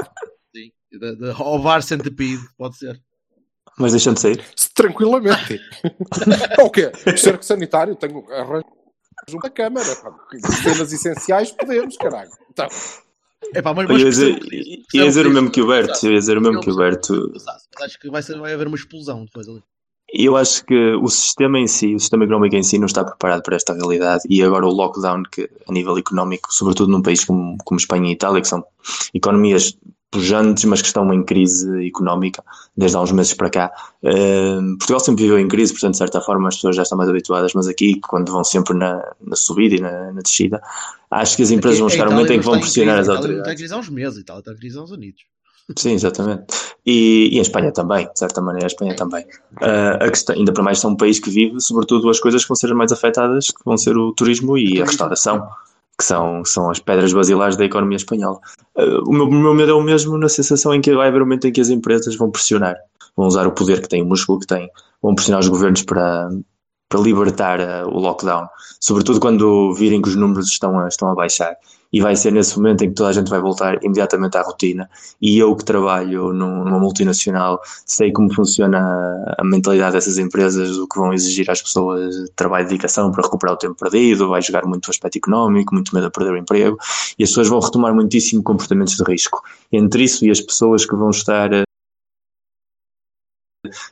Sim. De, de ovar centipede, pode ser. Mas deixam de sair. Tranquilamente. o quê? Cerco sanitário, tenho arranjo uma câmara. pá. Cenas essenciais, podemos, caralho. Então, Epá, mas, Eu ia mas dizer, ia dizer o mesmo que o Berto, ia dizer o mesmo que o. Berto. Mas acho que vai, ser, vai haver uma explosão depois ali. Eu acho que o sistema em si, o sistema económico em si, não está preparado para esta realidade. E agora o lockdown, que a nível económico, sobretudo num país como, como Espanha e Itália, que são economias pujantes, mas que estão em crise económica desde há uns meses para cá. Eh, Portugal sempre viveu em crise, portanto, de certa forma, as pessoas já estão mais habituadas, mas aqui, quando vão sempre na, na subida e na, na descida, acho que as empresas vão chegar a um momento em que vão pressionar as crise, a não autoridades. está em crise há uns meses, a Itália está em crise há uns anitos. Sim, exatamente. E, e em Espanha também, de certa maneira, a Espanha também. Ah, a questão, ainda para mais, são um país que vive, sobretudo, as coisas que vão ser as mais afetadas, que vão ser o turismo e a restauração, que são, são as pedras basilares da economia espanhola. Ah, o, meu, meu medo é o mesmo na sensação em que vai haver um momento em que as empresas vão pressionar, vão usar o poder que têm, o músculo que têm, vão pressionar os governos para, para libertar ah, o lockdown, sobretudo quando virem que os números estão a, estão a baixar. E vai ser nesse momento em que toda a gente vai voltar imediatamente à rotina. E eu que trabalho num- numa multinacional sei como funciona a- mentalidade dessas empresas, o que vão exigir às pessoas trabalho e dedicação para recuperar o tempo perdido, vai jogar muito o aspecto económico, muito medo a perder o emprego, e as pessoas vão retomar muitíssimo comportamentos de risco. Entre isso e as pessoas que vão estar eh,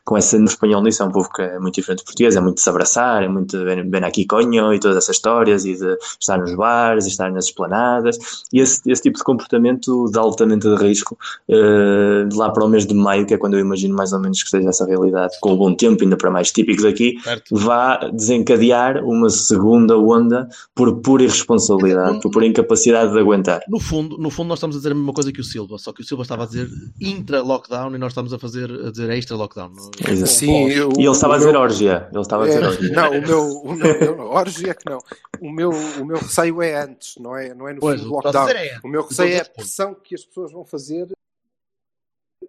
com essa no espanhol nisso, é um povo que é muito diferente do português, é muito de se abraçar, é muito de ven aqui conho e todas essas histórias e de estar nos bares e estar nas esplanadas e esse, esse tipo de comportamento de altamente de risco eh, de lá para o mês de maio, que é quando eu imagino mais ou menos que esteja essa realidade, com o bom tempo, ainda para mais típico daqui, Certo. vá desencadear uma segunda onda por pura irresponsabilidade, por pura incapacidade de aguentar. No fundo, no fundo, nós estamos a dizer a mesma coisa que o Silva, só que o Silva estava a dizer intra-lockdown e nós estamos a fazer a dizer extra-lockdown. Exato. Sim, eu- E ele estava a dizer meu- orgia. Ele estava a dizer É, orgia. não, o meu, o meu orgia é que não. O meu, o meu receio é antes, não é, não é no Pois, fim do lockdown. é- o meu receio é a pressão que as pessoas vão fazer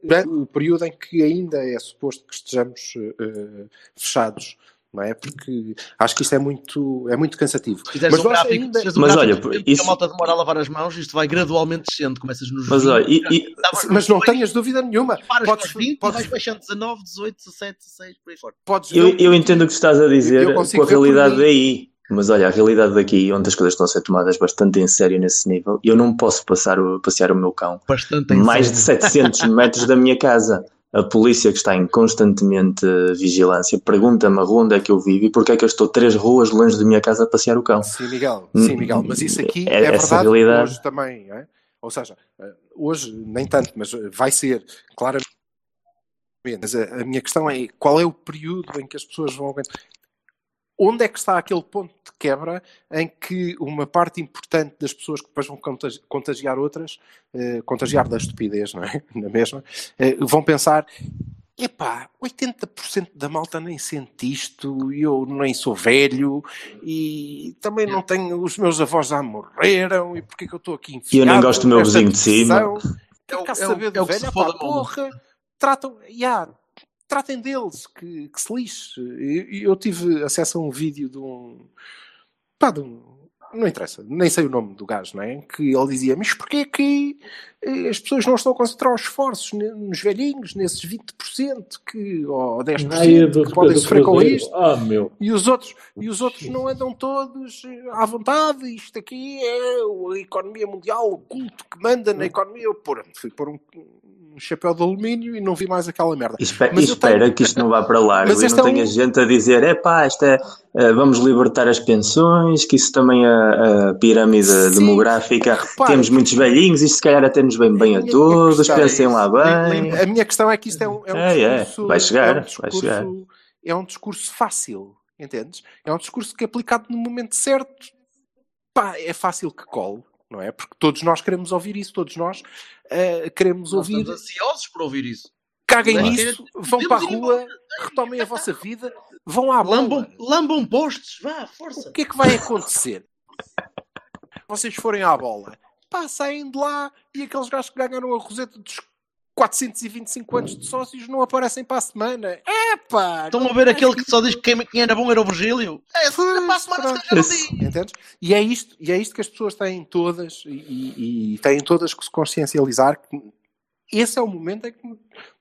durante o período em que ainda é suposto que estejamos eh, fechados. Não é? Porque acho que isto é muito, é muito cansativo. Se fizeres um gráfico, ainda- um Mas gráfico olha, tempo isso- que a malta demora a lavar as mãos, isto vai gradualmente descendo, começas nos Mas 20, olha, e- e- mas não 20, tenhas dúvida nenhuma. paras Podes, com os 20 podes, vais baixando 19, 18, 17, 16, por aí fora. podes Eu, eu entendo o que estás a dizer com a realidade daí. Mas olha, a realidade daqui, onde as coisas estão a ser tomadas bastante em sério nesse nível, eu não posso passar o- passear o meu cão Bastante mais de sério. 700 metros da minha casa. A polícia que está em constantemente eh, vigilância pergunta-me a rua onde é que eu vivo e porque é que eu estou três ruas longe da minha casa a passear o cão. Sim, Miguel, Hum, sim, Miguel, mas isso aqui é- é, verdade realidade- hoje também, não é? ou seja, eh, hoje nem tanto, mas eh, vai ser, claramente. Mas a, a minha questão é qual é o período em que as pessoas vão aguentar? Onde é que está aquele ponto de quebra em que uma parte importante das pessoas que depois vão contagi- contagiar outras, eh, contagiar da estupidez, não é? Na mesma, eh, vão pensar: epá, 80% da malta nem sente isto, e eu nem sou velho, e também não tenho, os meus avós já morreram, e porque é que eu estou aqui E eu nem enfiado gosto do meu vizinho de cima. É o- Quer é o- saber do é o que velho? se maluco. porra, tratam, yeah, tratem deles, que, que se lixe. Eu, eu tive acesso a um vídeo de um, pá, de um não interessa, nem sei o nome do gajo, não é? Que ele dizia, mas porquê que as pessoas não estão a concentrar os esforços nos velhinhos, nesses 20% que, ou 10% Ai, do- que podem sofrer com isto? Ah, meu. E os outros, e os outros não andam todos eh, à vontade, isto aqui é a economia mundial, o culto que manda na economia. Eu pôr, fui pôr um, um chapéu de alumínio e não vi mais aquela merda. E espera, Mas e espera tenho- que isto não vá para largo Mas e não é um- tenha gente a dizer é pá, isto é, eh, vamos libertar as pensões, que isso também a, a pirâmide Sim, demográfica, repara. temos muitos velhinhos, isto se calhar até nos vem bem a minha todos, é pensem lá bem. A minha questão é que isto é um, é um É, é, discurso. vai chegar, é um vai discurso, chegar. É um discurso fácil, entendes? É um discurso que aplicado no momento certo, pá, é fácil que cole, não é? Porque todos nós queremos ouvir isso, todos nós eh, queremos Nós ouvir. estamos ansiosos por ouvir isso. Caguem Nós nisso, vão para a rua, retomem a vossa vida, vão à bola. Lambam, lambam postos, vá, força. O que é que vai acontecer? Vocês forem à bola, pá, saem de lá e aqueles gajos que ganharam a roseta dos 425 anos de sócios não aparecem para a semana. É pá! Estão a ver aquele que só diz que quem, era bom era o Virgílio? É, Pois, para a semana se. Entendes? E é, isto, e é isto que as pessoas têm todas e, e- e têm todas que se consciencializar que esse é o momento em que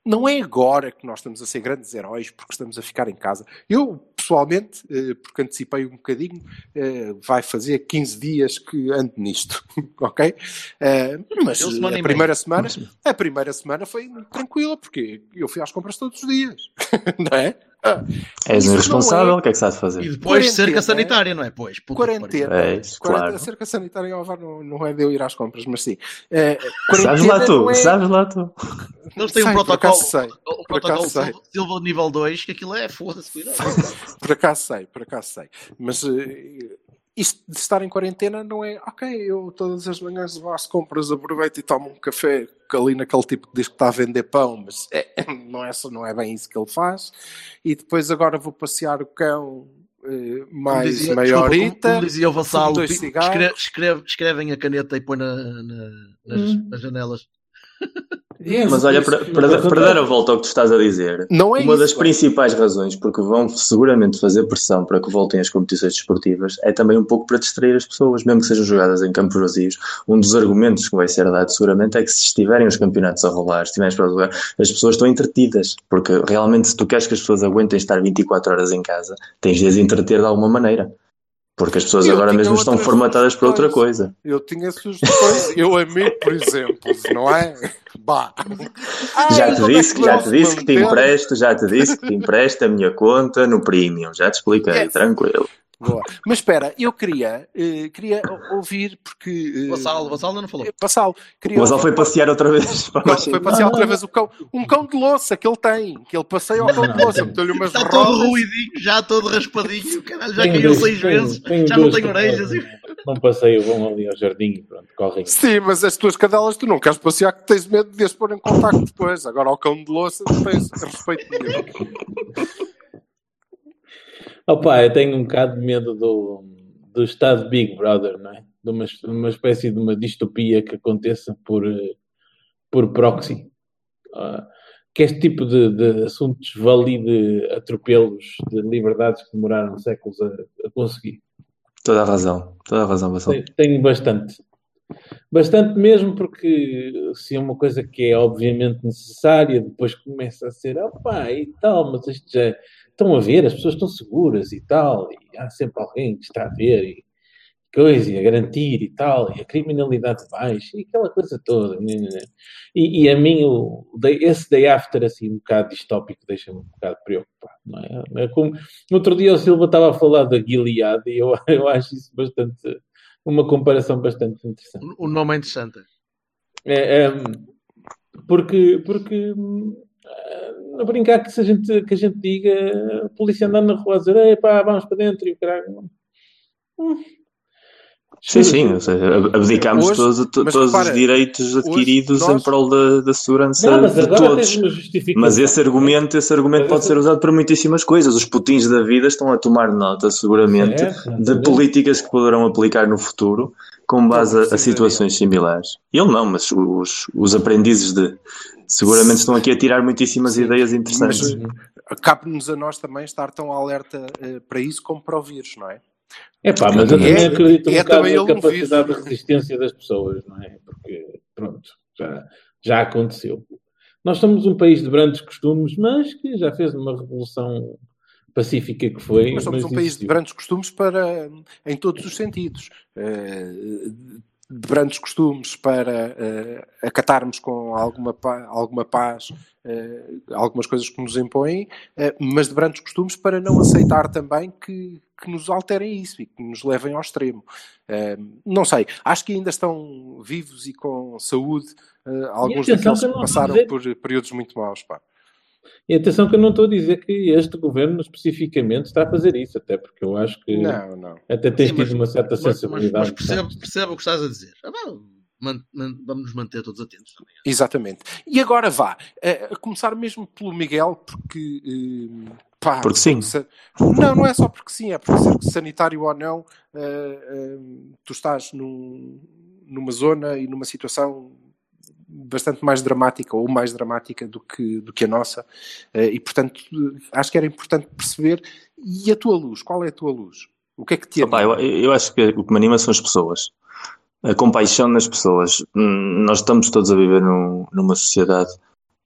não é agora que nós estamos a ser grandes heróis porque estamos a ficar em casa. Eu, pessoalmente, eh, porque antecipei um bocadinho, eh, vai fazer 15 dias que ando nisto, ok? Eh, mas a primeira semana, a primeira semana foi tranquila, porque eu fui às compras todos os dias, não é? És um irresponsável, é- o que é que há de E fazer? depois cerca Quarentena, sanitária, não é? Pois, puta Quarentena. É, quarentena- claro. a cerca sanitária Alvar não, não é de eu ir às compras, mas sim. Eh, Sabes quarentena lá tu, é- sabes lá tu. Eles têm um Sei, por protocolo, sei, o por protocolo acaso sei. Silva, nível 2, que aquilo é foda-se, cuidado. Por acaso sei, por acaso sei. Mas eh, isto de estar em quarentena não é, ok, eu todas as manhãs vou às compras, aproveito e tomo um café ali naquele tipo que diz que está a vender pão, mas é, não, é, não é bem isso que ele faz. E depois agora vou passear o cão eh, Como mais dizia- desculpa, como-. Como dizia o vassalo, cigarros. escreve, escreve- escrevem a caneta e põe na, na- nas, Hum. nas janelas. Mas olha, para, para, para dar a volta ao que tu estás a dizer, Não é uma das isso, é. principais razões porque vão seguramente fazer pressão para que voltem as competições desportivas é também um pouco para distrair as pessoas, mesmo que sejam jogadas em campos vazios. Um dos argumentos que vai ser dado seguramente é que se estiverem os campeonatos a rolar, se estiverem para jogar, as pessoas estão entretidas, porque realmente se tu queres que as pessoas aguentem estar 24 horas em casa, tens de as entreter de alguma maneira. Porque as pessoas Eu agora mesmo estão formatadas para outra coisa. Eu tinha sugestões, eu a mim, por exemplo, não é? Bah. Já Ai, te onde é disse, que que, já te se disse que te empresto, já te disse que te empresto a minha conta no Premium, já te expliquei, Yes. tranquilo. Boa. Mas espera, eu queria, eh, queria ouvir, porque. eh, Vassalo, Vassalo não falou. Vassalo, queria O Gonçalo ouvir- foi passear outra vez. Não, foi passear outra vez o cão. Um cão de louça que ele tem, que ele passeia ao cão de louça, meteu-lhe umas Está todo rodas. ruidinho, já todo raspadinho, caralho, já Tenho caiu dois- seis tenho- vezes, tenho já não tem orelhas. Não passeio, vão ali ao jardim e pronto, correm. Sim, mas as tuas cadelas tu não queres passear que tens medo de as pôr em contacto depois. Agora ao cão de louça tens respeito nenhum. Opa, eu tenho um bocado de medo do, do estado Big Brother, não é? De uma, uma espécie de uma distopia que aconteça por, por proxy. Ah, que este tipo de, de assuntos valide atropelos de liberdades que demoraram séculos a, a conseguir. Toda a razão, toda a razão, tenho bastante. Bastante mesmo, porque se é uma coisa que é obviamente necessária, depois começa a ser, opá, e tal, mas isto já. Estão a ver, as pessoas estão seguras e tal, e há sempre alguém que está a ver, e coisa, e a garantir e tal, e a criminalidade baixa, e aquela coisa toda. E, e a mim, o, esse day after, assim, um bocado distópico, deixa-me um bocado preocupado, não é? É como, no outro dia o Silva estava a falar da Gilead, e eu, eu acho isso bastante, uma comparação bastante interessante. O nome é interessante. É, é, porque, porque a brincar que, se a gente, que a gente diga, a polícia andando na rua a dizer, "Ei, pá, vamos para dentro e o caralho. Hum. Sim, sim, ou seja, ab- abdicámos Hoje- todos, todos repara, os direitos adquiridos nós- em prol da, da segurança Não, de todos. Mas esse argumento, esse argumento Mas pode ser usado para muitíssimas coisas. Os putins da vida estão a tomar nota, seguramente, Certo, de políticas que poderão aplicar no futuro com base a, a situações similares. Ele não, mas os, os aprendizes de seguramente estão aqui a tirar muitíssimas ideias interessantes. Eh, cabe-nos a nós também estar tão alerta eh, para isso como para o vírus, não é? É pá, mas eu É- também acredito um é bocado na capacidade de resistência das pessoas, não é? Porque, pronto, já, já aconteceu. Nós somos um país de grandes costumes, mas que já fez uma revolução pacífica que foi. Nós somos mas um país de grandes costumes para, em todos os sentidos. Eh, de grandes costumes para eh, acatarmos com alguma, pa- alguma paz eh, algumas coisas que nos impõem, eh, mas de grandes costumes para não aceitar também que, que nos alterem isso e que nos levem ao extremo. Não sei, acho que ainda estão vivos e com saúde alguns daqueles que passaram por períodos muito maus. Pá. E atenção que eu não estou a dizer que este governo especificamente está a fazer isso, até porque eu acho que Não, não. até tens Sim, tido mas- uma certa Mas, mas, sensibilidade. mas percebo, percebo o que estás a dizer. Ah, bom, man- man- vamos nos manter todos atentos também. Exatamente. E agora vá, eh, a começar mesmo pelo Miguel, porque. eh, pá, Porque sim. Não, não é só porque sim, é porque sanitário ou não, eh, eh, tu estás num- numa zona e numa situação bastante mais dramática ou mais dramática do que, do que a nossa eh, e portanto acho que era importante perceber e a tua luz, qual é a tua luz? O que é que te Opa, eu, eu acho que o que me anima são as pessoas. A compaixão nas pessoas. Hum, Nós estamos todos a viver num- numa sociedade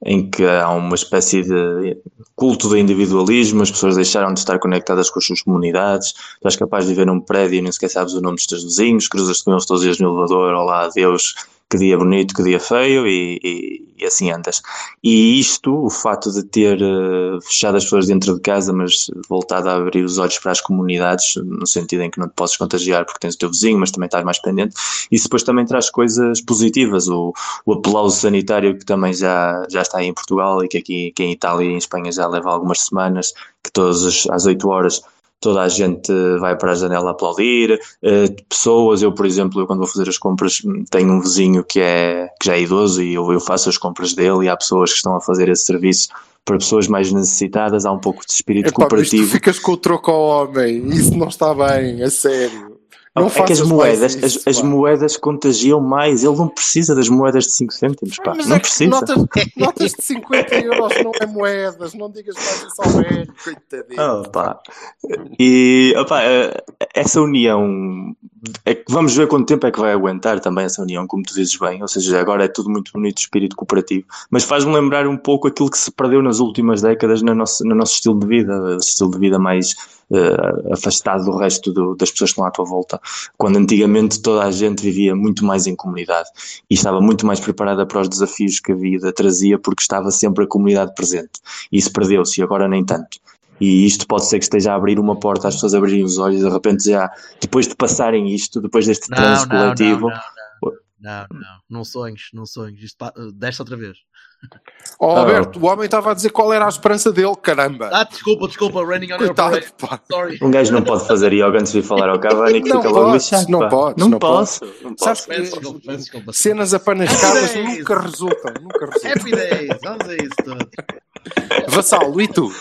em que há uma espécie de culto do individualismo, as pessoas deixaram de estar conectadas com as suas comunidades, és capaz de viver num prédio e nem sequer sabes o nome dos teus vizinhos, cruzas-te com eles todos os dias no elevador, olá, adeus, que dia bonito, que dia feio e, e, e, assim andas. E isto, o fato de ter uh, fechado as pessoas dentro de casa, mas voltado a abrir os olhos para as comunidades, no sentido em que não te podes contagiar porque tens o teu vizinho, mas também estás mais pendente, isso depois também traz coisas positivas, o, o aplauso sanitário que também já, já está aí em Portugal e que aqui que em Itália e em Espanha já leva algumas semanas, que todas as, às 8 horas toda a gente vai para a janela aplaudir, uh, pessoas, eu por exemplo, eu quando vou fazer as compras tenho um vizinho que, é, que já é idoso e eu, eu faço as compras dele e há pessoas que estão a fazer esse serviço para pessoas mais necessitadas, há um pouco de espírito Epá, cooperativo. tu ficas com o troco ao homem, isso não está bem, a sério. Não é que as moedas, isso, as, as, moedas contagiam mais. Ele não precisa das moedas de 5 cêntimos, pá. Mas não é precisa. Notas, notas, de 50 euros não é moedas, não digas mais isso ao velho, coitadinho. Oh, pá. E opa, eh, essa união, é que vamos ver quanto tempo é que vai aguentar também essa união, como tu dizes bem. Ou seja, agora é tudo muito bonito, espírito cooperativo. Mas faz-me lembrar um pouco aquilo que se perdeu nas últimas décadas no nosso, no nosso estilo de vida, estilo de vida mais uh, afastado do resto do, das pessoas que estão à tua volta. Quando antigamente toda a gente vivia muito mais em comunidade e estava muito mais preparada para os desafios que a vida trazia porque estava sempre a comunidade presente. Isso perdeu-se e agora nem tanto. E isto pode ser que esteja a abrir uma porta às pessoas abrirem os olhos de repente já, depois de passarem isto, depois deste trânsito coletivo. Não, não, não, não, não sonhos, não sonhos. Isto desce outra vez. Oh, Alberto, oh. o homem estava a dizer qual era a esperança dele, caramba. Ah, desculpa, desculpa, running on Coitado, your pá. Sorry. Um gajo não pode fazer yoga antes de falar ao Cavani que não fica logo lixado. Não pode, não, não posso. Pode. Não posso. Sabes que desculpa, cenas apanascadas nunca resultam, nunca resultam. Happy days, vamos a isso tudo. Vassal, e tu?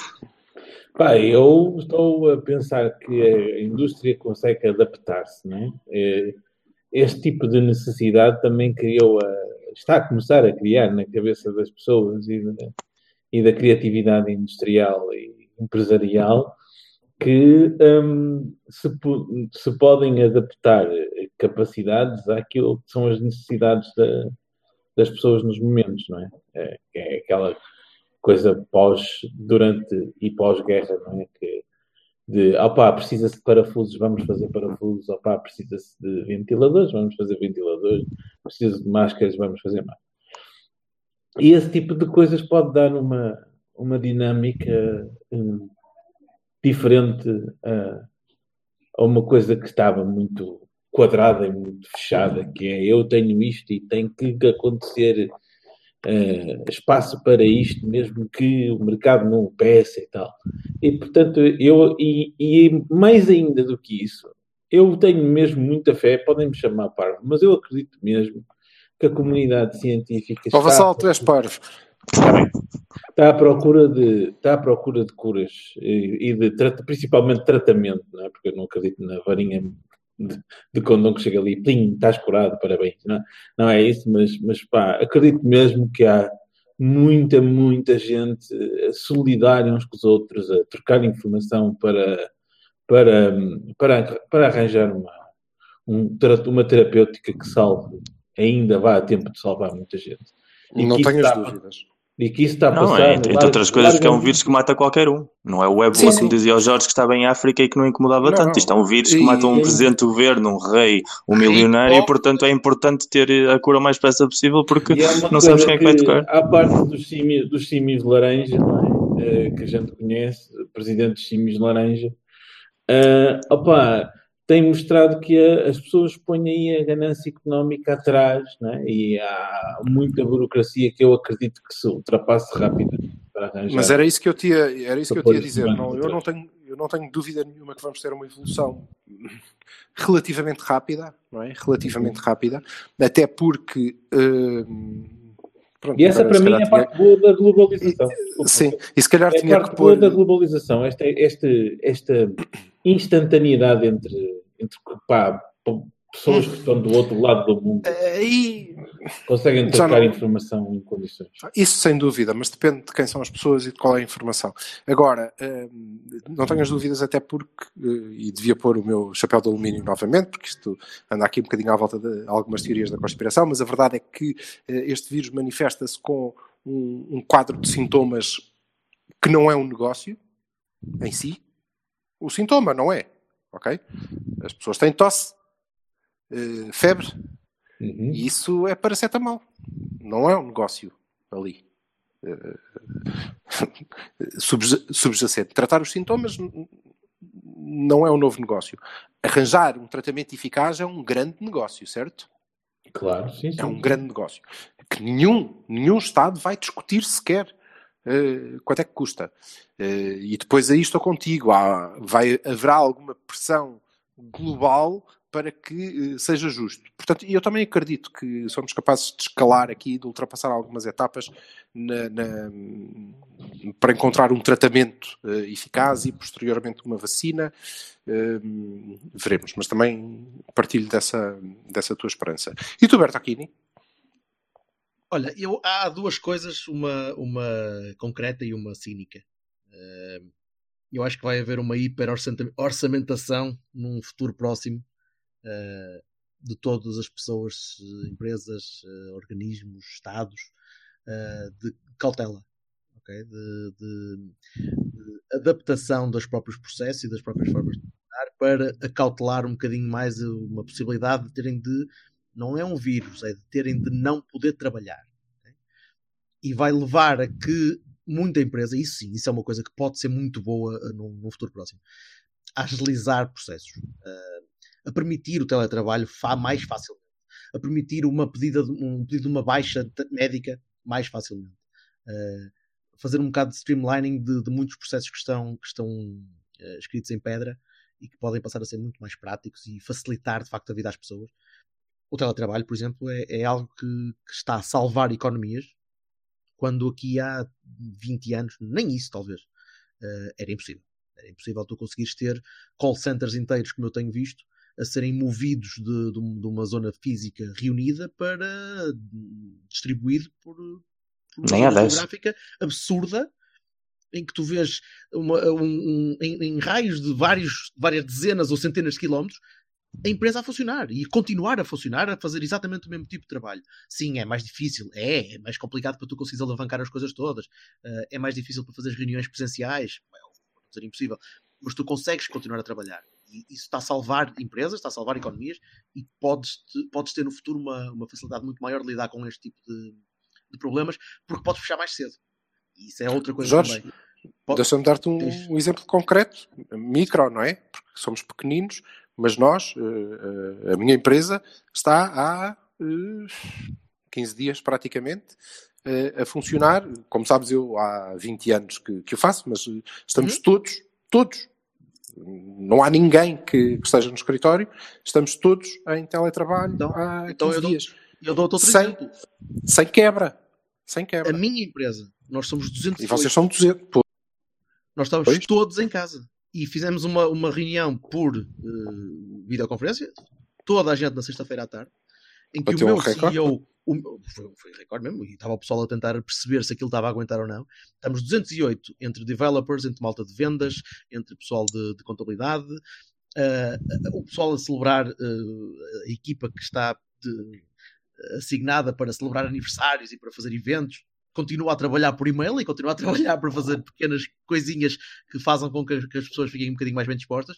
Eu estou a pensar que a indústria consegue adaptar-se, não é? é este tipo de necessidade também criou a, está a começar a criar na cabeça das pessoas e da, e da criatividade industrial e empresarial que um, se, se, podem adaptar capacidades àquilo que são as necessidades da, das pessoas nos momentos, não é? É, é aquela coisa pós, durante e pós-guerra, não é? Que de opá, precisa-se de parafusos, vamos fazer parafusos, opá, precisa-se de ventiladores, vamos fazer ventiladores, precisa de máscaras, vamos fazer máscaras. E esse tipo de coisas pode dar uma, uma dinâmica um, diferente a, uma coisa que estava muito quadrada e muito fechada, que é eu tenho isto e tem que acontecer uh, espaço para isto, mesmo que o mercado não o peça e tal. E, portanto, eu, e, e mais ainda do que isso, eu tenho mesmo muita fé, podem me chamar parvo, mas eu acredito mesmo que a comunidade científica. Tu és parvo. Está à procura de, está à procura de curas e, e de principalmente tratamento, não é? porque eu não acredito na varinha de, de condão que chega ali, plim, estás curado, parabéns. Não, não é isso, mas, mas pá, acredito mesmo que há muita, muita gente solidária uns com os outros, a trocar informação para, para, para, para arranjar uma, um, uma terapêutica que salve, ainda vá a tempo de salvar muita gente. E não tenho as dúvidas. E que isso está a passar. Não, é, entre outras coisas, que é um vírus que mata qualquer um. Não é o ébola, sim, como dizia o Jorge, que estava em África e que não incomodava não, tanto. Isto é um vírus que e, mata um presidente do governo, um rei, um milionário, e portanto é importante ter a cura mais depressa possível porque é não sabemos quem é que vai tocar. À parte dos símios, dos símios de laranja, é? Eh, que a gente conhece, presidente dos símios de laranja, uh, opa, tem mostrado que a, as pessoas põem aí a ganância económica atrás, né? e há muita burocracia que eu acredito que se ultrapasse rapidamente. Mas era isso que eu tinha, era isso que eu tinha a dizer. Não, eu, não tenho, eu não tenho dúvida nenhuma que vamos ter uma evolução relativamente rápida, não é? Relativamente rápida, até porque. Uh, Pronto, e essa para mim é a parte tinha... boa da globalização. Sim, e se calhar é tinha a parte que pôr... boa da globalização, esta, esta, esta instantaneidade entre, entre pá, pessoas que estão do outro lado do mundo e... conseguem trocar não... informação em condições. Isso sem dúvida, mas depende de quem são as pessoas e de qual é a informação. Agora, hum, não tenho as dúvidas até porque, eh, e devia pôr o meu chapéu de alumínio novamente, porque isto anda aqui um bocadinho à volta de algumas teorias da conspiração, mas a verdade é que eh, este vírus manifesta-se com um, um quadro de sintomas que não é um negócio em si. O sintoma não é, ok? As pessoas têm tosse, eh, febre, Uhum. e isso é paracetamol. Não é um negócio ali. Eh, subja- subjacente. Tratar os sintomas não é um novo negócio. Arranjar um tratamento eficaz é um grande negócio, certo? Claro, sim, sim. É um grande negócio. Que nenhum, nenhum Estado vai discutir sequer eh, quanto é que custa. Eh, e depois aí estou contigo. Há, vai, haverá alguma pressão global para que eh, seja justo. Portanto, eu também acredito que somos capazes de escalar aqui, de ultrapassar algumas etapas na- na- para encontrar um tratamento eficaz e posteriormente uma vacina. Eh, veremos, mas também partilho dessa, dessa tua esperança. E tu, Bertacchini? Olha, eu, há duas coisas, uma, uma concreta e uma cínica. Eh, eu acho que vai haver uma hiper orçamentação num futuro próximo eh, de todas as pessoas, empresas, eh, organismos, Estados, eh, de cautela, ok? de, de- de adaptação dos próprios processos e das próprias formas de trabalhar para acautelar um bocadinho mais uma possibilidade de terem de não é um vírus, é de terem de não poder trabalhar. E vai levar a que muita empresa, isso sim, isso é uma coisa que pode ser muito boa uh, num, num futuro próximo, a agilizar processos, uh, a permitir o teletrabalho fa mais facilmente, a permitir uma pedida de, um pedido de uma baixa médica mais facilmente, uh, fazer um bocado de streamlining de, de muitos processos que estão, que estão uh, escritos em pedra e que podem passar a ser muito mais práticos e facilitar de facto a vida às pessoas o teletrabalho, por exemplo, é, é algo que, que está a salvar economias, quando aqui há 20 anos, nem isso talvez, eh, era impossível. Era impossível tu conseguires ter call centers inteiros, como eu tenho visto, a serem movidos de, de de uma zona física reunida para distribuído por, por uma zona 10. geográfica absurda em que tu vês uma- um- um- em, em raios de vários, várias dezenas ou centenas de quilómetros a empresa a funcionar e continuar a funcionar, a fazer exatamente o mesmo tipo de trabalho. Sim, é mais difícil, é, é mais complicado para tu conseguires alavancar as coisas todas, eh, é mais difícil para fazer as reuniões presenciais, é, não dizer impossível, mas tu consegues continuar a trabalhar. E isso está a salvar empresas, está a salvar economias e podes, te- podes ter no futuro uma, uma facilidade muito maior de lidar com este tipo de, de problemas, porque podes fechar mais cedo. E isso é outra coisa Jorge, também. Po- Deixa-me dar-te um, um exemplo concreto, micro, não é? Porque somos pequeninos, mas nós, eh, eh, a minha empresa, está há eh, 15 dias praticamente eh, a funcionar. Como sabes, eu há 20 anos que, que o faço, mas eh, estamos Uhum. todos, todos. Não há ninguém que, que esteja no escritório, estamos todos em teletrabalho Então- há 15 então eu dou- dias. Eu dou-te outro Sem- exemplo. Sem quebra. Sem A quebra. minha empresa, nós somos 200 E vocês são 200. Pô, Nós estávamos Pois. todos em casa e fizemos uma, uma reunião por eh, videoconferência, toda a gente na sexta-feira à tarde, em que Bateu o meu um? CEO, o foi, foi recorde mesmo, e estava o pessoal a tentar perceber se aquilo estava a aguentar ou não. Estamos 208 entre developers, entre malta de vendas, entre pessoal de, de contabilidade, eh, o pessoal a celebrar eh, a equipa que está de- assignada para celebrar aniversários e para fazer eventos continua a trabalhar por e-mail e continua a trabalhar para fazer pequenas coisinhas que façam com que, as- pessoas fiquem um bocadinho mais bem dispostas.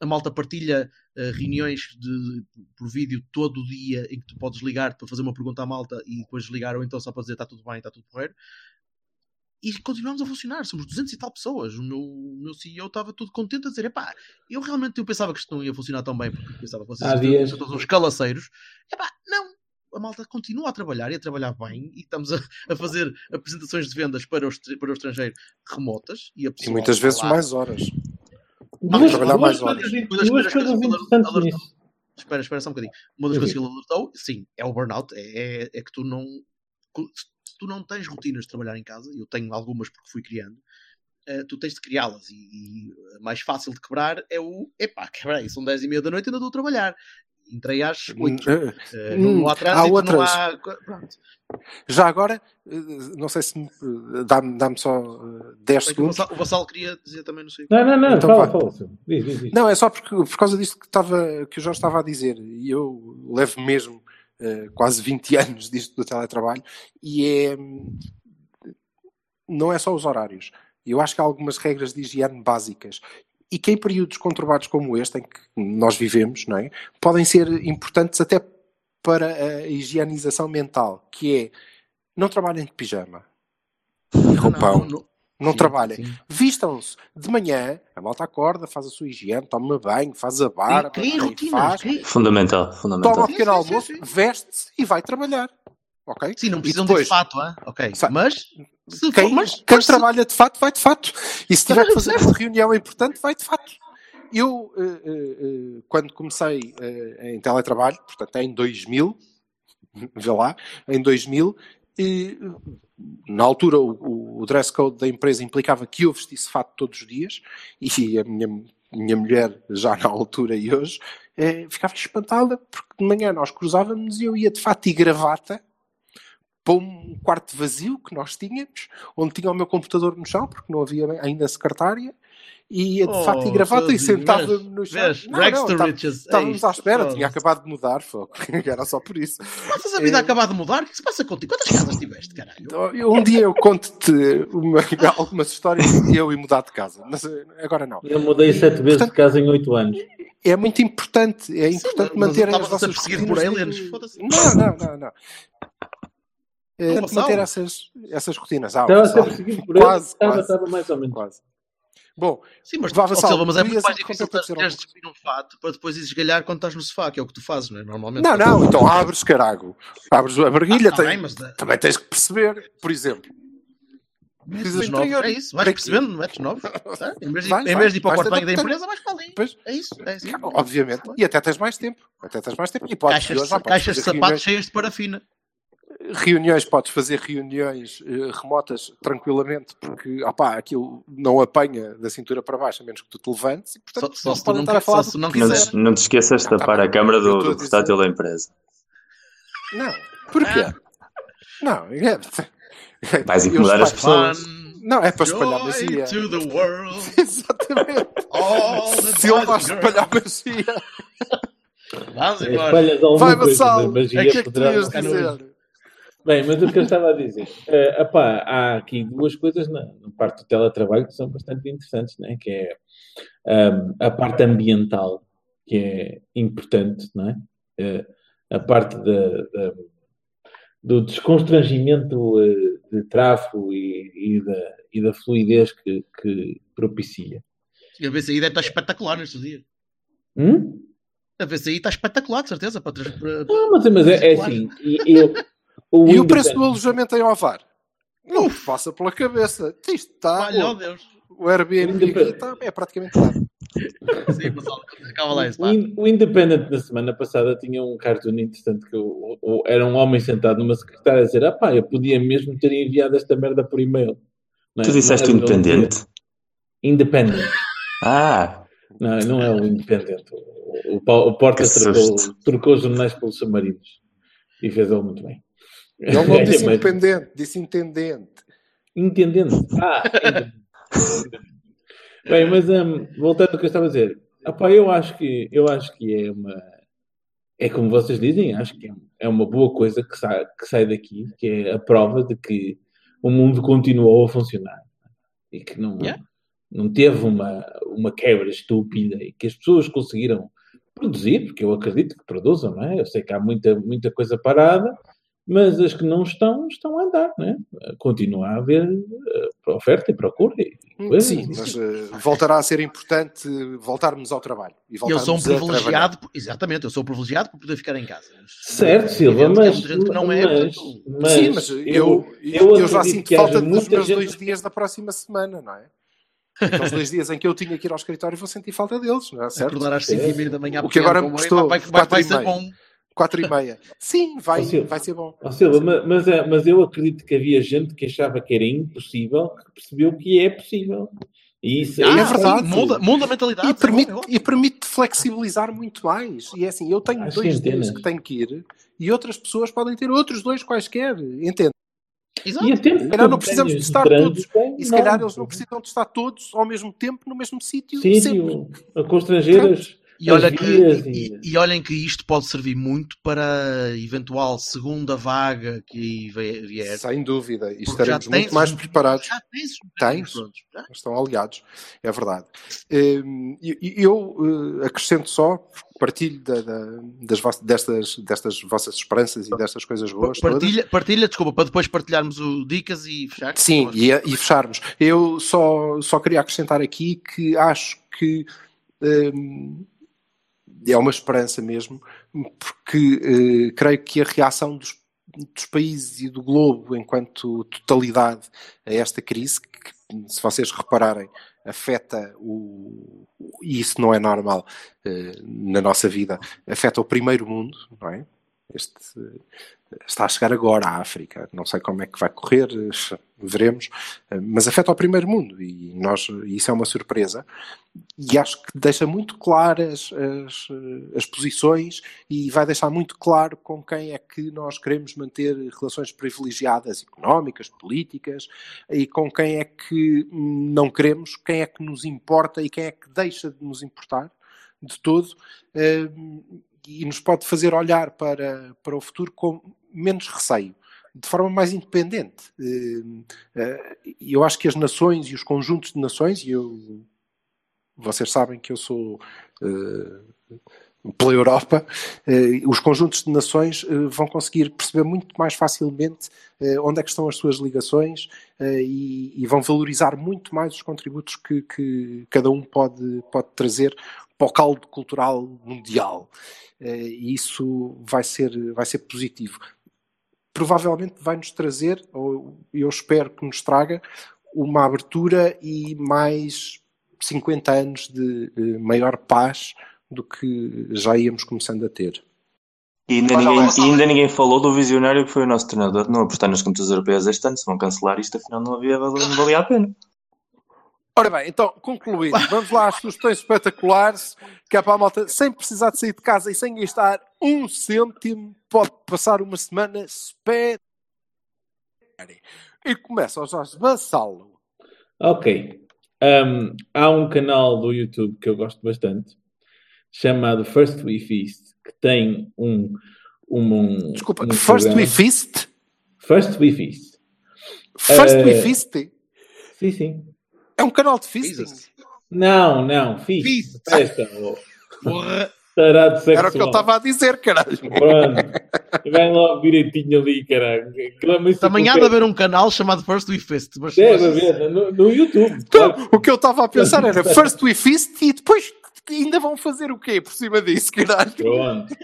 A malta partilha eh, reuniões de- por vídeo todo o dia em que tu podes ligar para fazer uma pergunta à malta e depois desligar ou então só para dizer está tudo bem, está tudo porreiro. E continuamos a funcionar, somos 200 e tal pessoas. O meu, o meu CEO estava todo contente a dizer: epá, eu realmente eu pensava que isto não ia funcionar tão bem porque pensava que vocês Há dias- todos uns calaceiros. Epá, não, a malta continua a trabalhar e a trabalhar bem e estamos a, a fazer apresentações de vendas para o, para o estrangeiro remotas e, a E muitas vezes mais horas. Duas, trabalhar duas mais horas. Duas coisas interessantes nisso. Espera, espera só um bocadinho. Uma das Eu coisas vi. que ele alertou, sim, é o burnout. É, é, é que tu não. Tu não tens rotinas de trabalhar em casa, eu tenho algumas porque fui criando, eh, tu tens de criá-las. E, e a mais fácil de quebrar é o. Epá, quebrei, são 10 e meia da noite e ainda estou a trabalhar. Entrei às 8. Eh, Eh, não, não há hum, trânsito, há não outras. há. Pronto. Já agora, eh, não sei se me- dá-me dá-me só eh, 10 Sei que o segundos. O Vassal queria dizer também, não sei. Não, não, não, Então fala, fala. Diz, diz, diz. Não, é só porque, por causa disto que, estava, que o Jorge estava a dizer. E eu levo mesmo eh, quase 20 anos disto do teletrabalho. E é. hum, não é só os horários. Eu acho que há algumas regras de higiene básicas e que em períodos conturbados como este, em que nós vivemos, não é? podem ser importantes até para a higienização mental, que é não trabalhem de pijama e roupão. Não, não. Não Sim, trabalhem. Vistam-se de manhã, a malta acorda, faz a sua higiene, toma banho, faz a barba, Cria rotinas. faz, cria- Fundamental, toma fundamental. o pequeno Sim, sim, almoço, veste-se e vai trabalhar. Ok? Sim, não E precisam depois, de fato, hein? ok. Mas, se quem, mas, quem mas se- trabalha de fato, vai de fato. E se tiver que fazer uma reunião importante, vai de fato. Eu, eh, eh, quando comecei eh, em teletrabalho, portanto, em 2000, vê lá, em 2000, e, na altura o, o dress code da empresa implicava que eu vestisse fato todos os dias, e a minha, minha mulher, já na altura e hoje, ficava espantada, porque de manhã nós cruzávamos e eu ia de fato e gravata, para um quarto vazio que nós tínhamos, onde tinha o meu computador no chão, porque não havia ainda secretária, e ia de fato e Oh, gravata e vês? no chão. Não, não, tá-. Estávamos Ei, à espera, tinha acabado de mudar, era só por isso. Passas a vida Eh, a acabar de mudar? O que se passa contigo? Quantas casas tiveste, caralho? Eu- Um dia eu conto-te uma- algumas histórias de eu e mudar de casa, mas eh, agora não. Eu mudei sete vezes de casa em oito anos. É muito importante, é importante mas manterem as vossas perseguido por rotinas aliens, de- foda-se. Não, não, não, não. É, Não importante manter essas, essas rotinas. Ah, Estava a ser perseguido por ele. quase, Estava, quase, estava mais ou menos. quase. Bom, Sim, mas, Vá, ó, Vassal, Silva, mas é muito mais difícil teres de um fato para depois esgalhar quando estás no sofá, que é o que tu fazes, não é? Normalmente. Não, não, então abres carago. Abres a barguilha, Ah, tá tem- bem, mas, também tens que perceber, por exemplo. Metes precisas os de novos, interior. é isso, vais Tem- percebendo, metes novos. tá? Em vez de, Vais, em vez de ir para o quarto banho da empresa, vais para ali. Pois. É isso, é assim. Obviamente. E até tens mais tempo. Até tens mais tempo. E podes, Caixas, de- caixas de sapatos cheias de parafina. Reuniões, podes fazer reuniões eh, remotas tranquilamente, porque opá, aquilo não apanha da cintura para baixo, a menos que tu te levantes, e portanto Só- se tu não a falar só se não que quiser. te- não te esqueças de tá tapar a câmara do, portátil da empresa. Não, porquê? Ah. Não, é... Vais eu incomodar as pessoas. Não, é para espalhar magia. to the world. Exatamente. Se ele vai espalhar magia, Vamos É, embora. Vai vassal. O que é que tu poderá ias não- dizer? Bem, mas o que eu estava a dizer, eh, epá, há aqui duas coisas na, na parte do teletrabalho que são bastante interessantes, né? que é ahm, a parte ambiental, que é importante, não é? Eh, a parte da- da- do desconstrangimento eh, de tráfego e, e da, e da fluidez que, que propicia. A VCI deve estar espetacular nestes dias. Hum? A VCI está espetacular, de certeza. Para, para... Não, mas, mas é, é assim, eu, o E o preço independent- do alojamento em Ovar? Não te passa pela cabeça. Isto está. Olha, O, Deus. o Airbnb está, é praticamente nada. Sim, pessoal, acaba lá isso. O, Independent na semana passada tinha um cartoon interessante que o- o- era um homem sentado numa secretária a dizer: Ah pá, eu podia mesmo ter enviado esta merda por e-mail. Não é? Tu disseste Não é- independente? Independent. Ah, Não, não é o Independent. O, o, o Portas Que trocou, trocou os jornais pelos submarinos. E fez ele muito bem. Ele não disse Mas- independente, disse intendente. Entendendo. Ah. Bem, mas hum, voltando ao que eu estava a dizer, opá, eu acho que eu acho que é uma é como vocês dizem, acho que é, é uma boa coisa que sai, que sai daqui, que é a prova de que o mundo continuou a funcionar e que não, Yeah. não teve uma, uma quebra estúpida e que as pessoas conseguiram produzir, porque eu acredito que produzam, não é? Eu sei que há muita, muita coisa parada, mas as que não estão, estão a andar, não é? Continua a haver eh, oferta e procura e coisas. Sim, mas eh, voltará a ser importante voltarmos ao trabalho. E Eu sou um privilegiado, por- exatamente, eu sou privilegiado por poder ficar em casa. Certo, Silva, que há mas, não é, mas, portanto, mas Sim, mas eu, eu, eu já acredito sinto falta dos meus gente- dois dias da próxima semana, não é? Aqueles dois dias em que eu tinha que ir ao escritório, vou sentir falta deles, não é? Certo? Acordar às 5 e meia da manhã. O que agora me custou vai, vai, quatro vai e ser bom. Quatro e meia. Sim, vai, Silva. vai ser bom. Silva, ma- mas, é- mas eu acredito que havia gente que achava que era impossível, que percebeu que é possível. E isso Ah, é verdade. Muda, muda a mentalidade. E é permite, é e permite flexibilizar muito mais. E é assim, eu tenho Às dois dias que tenho que ir e outras pessoas podem ter outros dois quaisquer. Entende? Exato. E a Se calhar não precisamos de estar trânsito, todos. E se não. calhar eles não precisam de estar todos ao mesmo tempo no mesmo sítio. sempre. Sítio, com estrangeiras. E, olha que, e, e, olhem que isto pode servir muito para a eventual segunda vaga que aí vier. Sem dúvida. E estaremos muito mais preparados. Já tens tens, prontos, já? Estão aliados. É verdade. Hum, e eu, eu, acrescento só, partilho da, da, das destas, destas vossas esperanças e destas coisas boas. Partilha, partilha, desculpa, para depois partilharmos o dicas e fechar. Sim, e, e, fecharmos. Eu só, só queria acrescentar aqui que acho que. Hum, é uma esperança mesmo, porque eh, creio que a reação dos, dos, países e do globo enquanto totalidade a esta crise, que, se vocês repararem, afeta o. E isso não é normal eh, na nossa vida, afeta o primeiro mundo, não é? Este, está a chegar agora à África. Não sei como é que vai correr, veremos, mas afeta o primeiro mundo e nós, isso é uma surpresa. E acho que deixa muito claras as, as posições e vai deixar muito claro com quem é que nós queremos manter relações privilegiadas económicas, políticas e com quem é que não queremos, quem é que nos importa e quem é que deixa de nos importar de todo e nos pode fazer olhar para, para o futuro com menos receio, de forma mais independente. Eh, eh, eu acho que as nações e os conjuntos de nações, e eu, vocês sabem que eu sou uh, pela Europa, uh, os conjuntos de nações uh, vão conseguir perceber muito mais facilmente onde é que estão as suas ligações e, e, vão valorizar muito mais os contributos que, que cada um pode, pode trazer para o caldo cultural mundial. E isso vai ser, vai ser positivo provavelmente vai-nos trazer, ou eu espero que nos traga, uma abertura e mais 50 anos de, de maior paz do que já íamos começando a ter. E ainda, ninguém, e ainda ninguém falou do visionário que foi o nosso treinador não apostar nas contas europeias este ano. Se vão cancelar isto, afinal não, havia, não valia a pena. Ora bem, então, concluído, vamos lá às sugestões espetaculares, que é para a malta, sem precisar de sair de casa e sem gastar um cêntimo, pode passar uma semana espetacular. E começa aos Jorge Bassalo. Ok. Um, há um canal do YouTube que eu gosto bastante, chamado First We Feast, que tem um... um, um Desculpa, um First programa. We Feast? First We Feast. First uh, We Feast? Sim, sim. É um canal de fisting? Não, não, fiz. Porra. Tarado sexual. Era o que eu estava a dizer, caralho. Pronto. Vai logo direitinho ali, caralho. Também há de haver um canal chamado First We Fist. Mas, Deve haver, no, no YouTube. Então, claro. O que eu estava a pensar era First We Fist e depois ainda vão fazer o quê por cima disso, caralho? Pronto.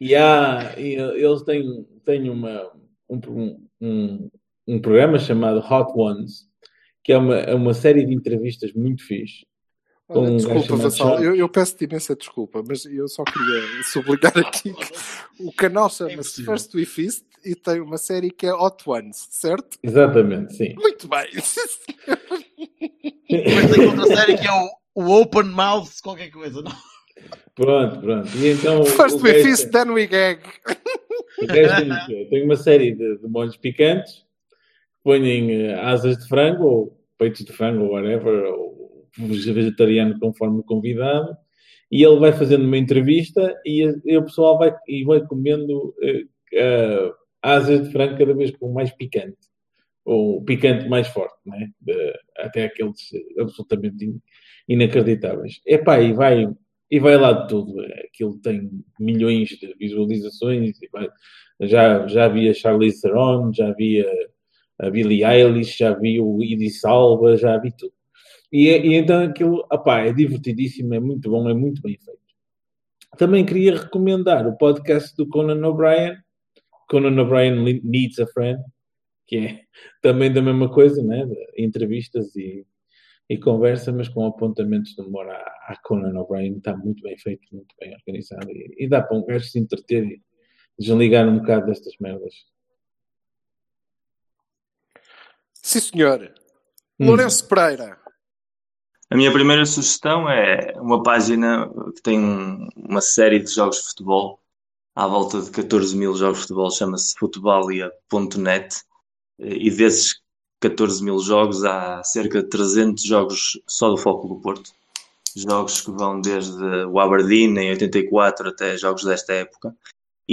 E há, e eles têm, têm uma, um, um, um programa chamado Hot Ones que é uma, é uma série de entrevistas muito fixe. Olha, desculpa, Vassal, eu, eu peço-te imensa desculpa, mas eu só queria sublinhar aqui que o canal chama-se é First We Feast e tem uma série que é Hot Ones, certo? Exatamente, sim. Muito bem. mas tem outra série que é o, o Open Mouth, qualquer coisa, não? Pronto, pronto. E então, First We Feast, then we gag. tem, tem uma série de, de molhos picantes põem uh, asas de frango ou peitos de frango ou whatever, ou vegetariano conforme o convidado, e ele vai fazendo uma entrevista e, e o pessoal vai, e vai comendo uh, uh, asas de frango cada vez com mais picante, ou picante mais forte, né? De, até aqueles absolutamente in, inacreditáveis. Epá, e vai e vai lá de tudo. Aquilo tem milhões de visualizações. Vai, já, já havia Charlize Theron, já havia a Billie Eilish, já vi o Idris Alba, já vi tudo. E, e então aquilo, opá, é divertidíssimo, é muito bom, é muito bem feito. Também queria recomendar o podcast do Conan O'Brien, Conan O'Brien Needs a Friend, que é também da mesma coisa, né? Entrevistas e, e conversa, mas com apontamentos de memória a Conan O'Brien. Está muito bem feito, muito bem organizado e, e dá para um gajo se entreter e desligar um bocado destas merdas. Sim, senhor. Hum. Lourenço Pereira. A minha primeira sugestão é uma página que tem uma série de jogos de futebol, à volta de 14 mil jogos de futebol, chama-se futebalia.net, e desses 14 mil jogos há cerca de 300 jogos só do Foco do Porto. jogos que vão desde o Aberdeen em 84 até jogos desta época.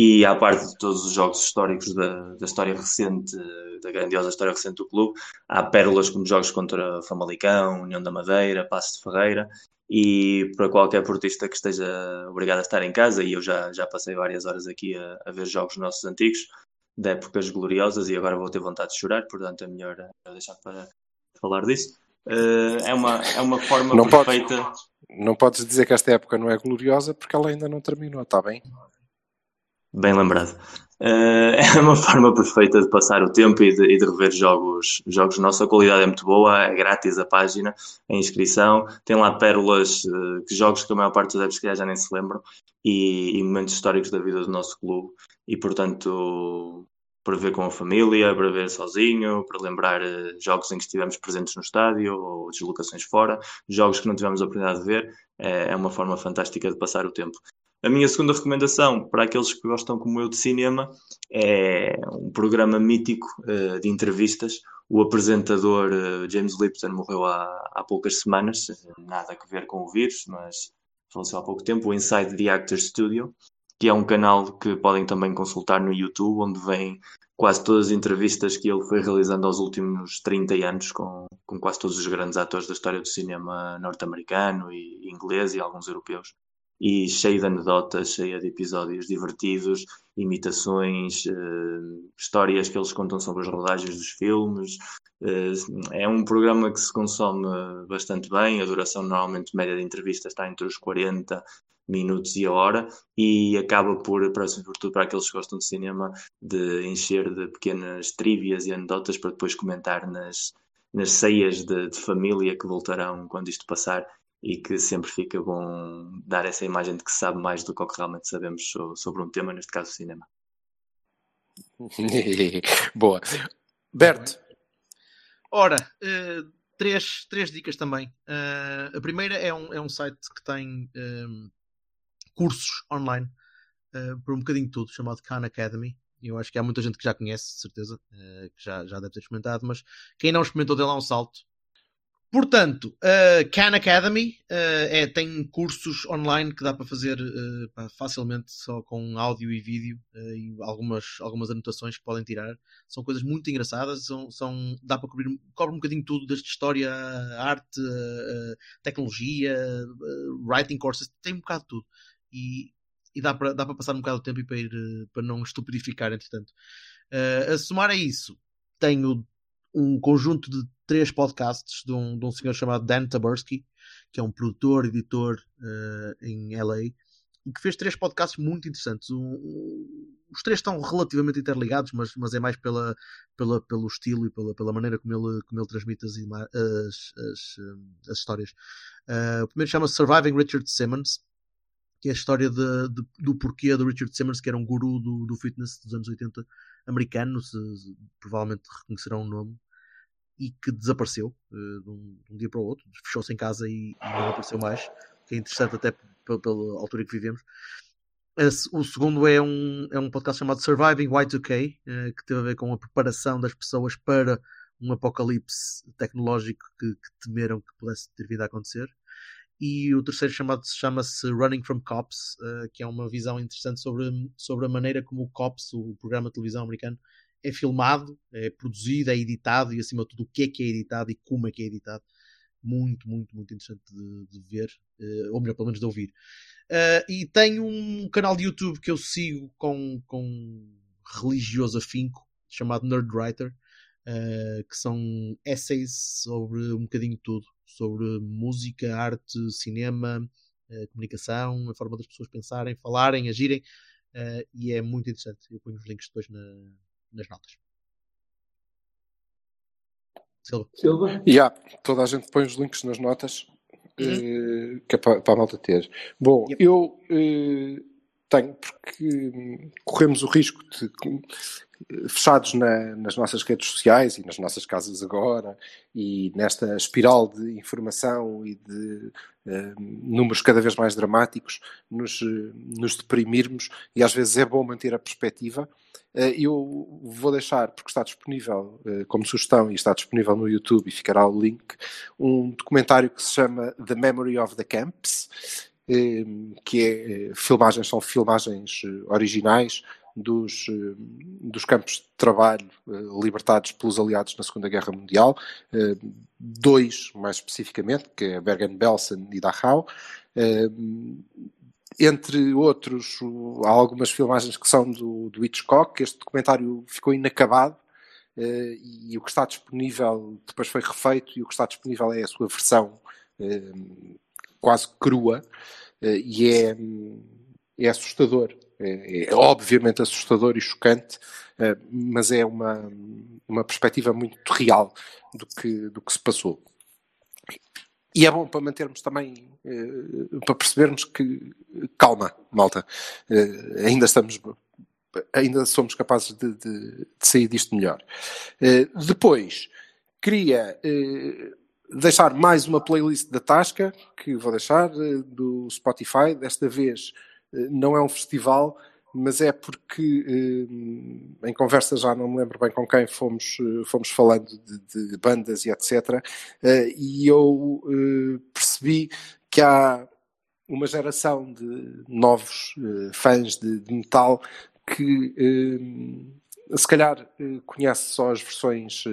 E à parte de todos os jogos históricos da, da história recente, da grandiosa história recente do clube, há pérolas como jogos contra Famalicão, União da Madeira, Passo de Ferreira, e para qualquer portista que esteja obrigado a estar em casa, e eu já, já passei várias horas aqui a, a ver jogos nossos antigos, de épocas gloriosas, e agora vou ter vontade de chorar, portanto é melhor deixar para falar disso. Uh, é, uma, é uma forma não perfeita. Podes, não podes dizer que esta época não é gloriosa porque ela ainda não terminou, está bem? Bem lembrado. Uh, é uma forma perfeita de passar o tempo e de, e de, rever jogos, jogos nossos. A qualidade é muito boa, é grátis a página, a inscrição. Tem lá pérolas, uh, jogos que a maior parte dos adeptos já nem se lembram e, e, momentos históricos da vida do nosso clube. E portanto, para ver com a família, para ver sozinho, para lembrar uh, jogos em que estivemos presentes no estádio ou deslocações fora, jogos que não tivemos a oportunidade de ver. É, é uma forma fantástica de passar o tempo. A minha segunda recomendação para aqueles que gostam, como eu, de cinema é um programa mítico uh, de entrevistas. O apresentador uh, James Lipton morreu há, há poucas semanas, nada a ver com o vírus, mas faleceu há pouco tempo. O Inside the Actors Studio, que é um canal que podem também consultar no YouTube, onde vem quase todas as entrevistas que ele foi realizando aos últimos 30 anos com, com quase todos os grandes atores da história do cinema norte-americano e inglês e alguns europeus e cheio de anedotas, cheia de episódios divertidos, imitações, uh, histórias que eles contam sobre as rodagens dos filmes. Uh, é um programa que se consome bastante bem, a duração normalmente média de entrevista está entre os 40 minutos e a hora e acaba por, para, sobretudo para aqueles que gostam de cinema, de encher de pequenas trivias e anedotas para depois comentar nas, nas ceias de, de família que voltarão quando isto passar e que sempre fica bom dar essa imagem de que se sabe mais do que, que realmente sabemos sobre um tema, neste caso o cinema. Boa. Berto. Ora, uh, três, três dicas também. Uh, a primeira é um, é um site que tem um, eh, cursos online uh, por um bocadinho de tudo, chamado Khan Academy. Eu acho que há muita gente que já conhece, de certeza, que já, já deve ter experimentado, mas quem não experimentou, dê lá um salto Portanto, a uh, Khan Academy uh, é, tem cursos online que dá para fazer uh, facilmente só com áudio e vídeo e algumas, algumas anotações que podem tirar. São coisas muito engraçadas, são, são, dá para cobrir cobre um bocadinho tudo, desde história, arte, tecnologia, writing courses, tem um bocado de tudo. E, e dá, para, dá para passar um bocado de tempo e para, ir, para não estupidificar, entretanto. a somar a isso, tenho um conjunto de três podcasts de um, de um senhor chamado Dan Taberski, que é um produtor, editor uh, em LA, e que fez três podcasts muito interessantes. Um, um, os três estão relativamente interligados, mas, mas é mais pela, pela, pelo estilo e pela, pela maneira como ele, como ele transmite as, as, as, as histórias. Uh, o primeiro chama-se Surviving Richard Simmons, que é a história de, de, do porquê do Richard Simmons, que era um guru do, do fitness dos anos 80 americano, se, provavelmente reconhecerão o nome, e que desapareceu uh, de, um, de, um, dia para o outro, fechou-se em casa e, e, não apareceu mais, que é interessante até pela altura que vivemos. o segundo é um, é um podcast chamado Surviving Y2K, uh, eh, que teve a ver com a preparação das pessoas para um apocalipse tecnológico que, que temeram que pudesse ter vindo a acontecer e o terceiro chamado chama-se Running from Cops, uh, que é uma visão interessante sobre, sobre a maneira como o Cops, o programa de televisão americano, é filmado, é produzido, é editado e acima de tudo o que é que é editado e como é que é editado. Muito, muito, muito interessante de, de ver, uh, ou melhor, pelo menos de ouvir. Uh, e tenho um canal de YouTube que eu sigo com, com religioso afinco, chamado Nerdwriter, uh, que são essays sobre um bocadinho de tudo sobre música, arte, cinema, uh, comunicação, a forma das pessoas pensarem, falarem, agirem, uh, e é muito interessante. Eu ponho os links depois na, nas notas. Silva. Silva? Yeah, toda a gente põe os links nas notas. Uhum. Uh, que é para, para a malta ter. Bom, yep. eu tenho, porque hum, corremos o risco de, hum, fechados na, nas nossas redes sociais e nas nossas casas agora, e nesta espiral de informação e de hum, números cada vez mais dramáticos, nos, nos deprimirmos, e às vezes é bom manter a perspectiva. Uh, eu vou deixar, porque está disponível uh, como sugestão e está disponível no YouTube e ficará o link, um documentário que se chama The Memory of the Camps, que é filmagens, são filmagens eh, originais dos, eh, dos campos de trabalho eh, libertados pelos aliados na Segunda Guerra Mundial, dois mais especificamente, que é Bergen-Belsen e Dachau, entre outros, há algumas filmagens que são do, do Hitchcock, este documentário ficou inacabado, e o que está disponível depois foi refeito, e o que está disponível é a sua versão quase crua, eh, e é, é assustador. É, é, obviamente assustador e chocante, eh, mas é uma, uma perspectiva muito real do que, do que se passou. E é bom para mantermos também, eh, para percebermos que, calma, malta, ainda estamos, ainda somos capazes de, de, de sair disto melhor. Depois, queria deixar mais uma playlist da Tasca, que vou deixar, eh, do Spotify. Desta vez eh, não é um festival, mas é porque eh, em conversa já não me lembro bem com quem fomos, fomos falando de, de bandas e etc. E eu percebi que há uma geração de novos fãs de, de metal que se calhar conhece só as versões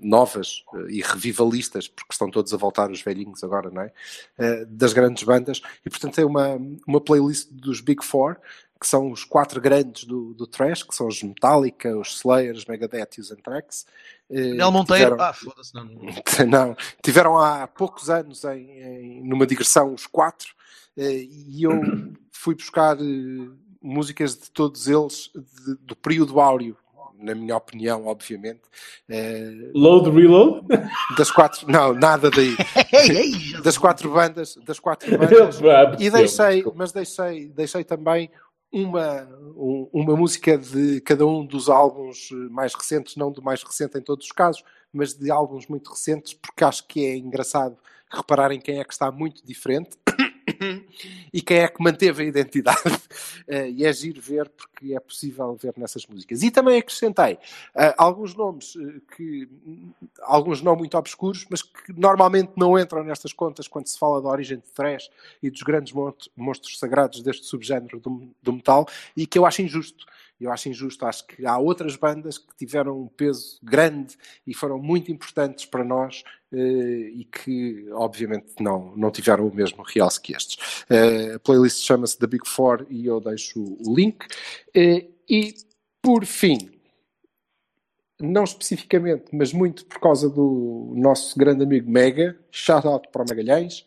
novas eh, e revivalistas, porque estão todos a voltar os velhinhos agora, não é? Eh, das grandes bandas, e portanto tem uma, uma playlist dos Big Four, que são os quatro grandes do, do Trash, que são os Metallica, os Slayer, os Megadeth e os Anthrax. Eh, Nel Monteiro, tiveram... ah, foda-se, não. não. Tiveram há poucos anos em, em, numa digressão os quatro, e eu fui buscar músicas de todos eles de, do período áureo na minha opinião, obviamente. Uh, Load Reload? Das quatro, não, nada daí. das quatro bandas, das quatro bandas. e deixei, mas deixei, deixei também uma, uma música de cada um dos álbuns mais recentes, não do mais recente em todos os casos, mas de álbuns muito recentes, porque acho que é engraçado repararem quem é que está muito diferente. E quem é que manteve a identidade. Uh, e é giro ver, porque é possível ver nessas músicas. E também acrescentei uh, alguns nomes uh, que, alguns não muito obscuros, mas que normalmente não entram nestas contas quando se fala da origem de thrash e dos grandes monstros sagrados deste subgénero do, do metal, e que eu acho injusto. Eu acho injusto, acho que há outras bandas que tiveram um peso grande e foram muito importantes para nós eh, e que, obviamente, não, não tiveram o mesmo realce que estes. Eh, a playlist chama-se The Big Four e eu deixo o link. Eh, e, por fim, não especificamente, mas muito por causa do nosso grande amigo Mega, shout out para o Magalhães,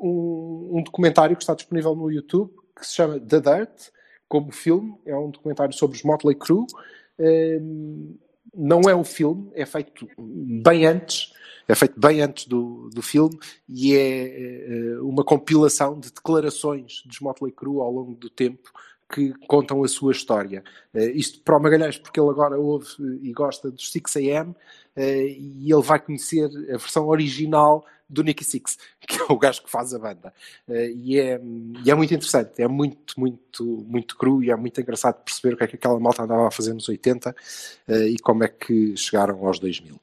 um, um documentário que está disponível no YouTube que se chama The Dirt como filme, é um documentário sobre os Motley Crue. Ehm, não é um filme, é feito bem antes, é feito bem antes do, do filme e é, é uma compilação de declarações dos Motley Crue ao longo do tempo que contam a sua história. Uh, isto para o Magalhães, porque ele agora ouve e gosta dos 6am uh, e ele vai conhecer a versão original do Nicky Six, que é o gajo que faz a banda. Uh, e, é, e é muito interessante, é muito, muito, muito cru e é muito engraçado perceber o que é que aquela malta andava a fazer nos 80 uh, e como é que chegaram aos 2000.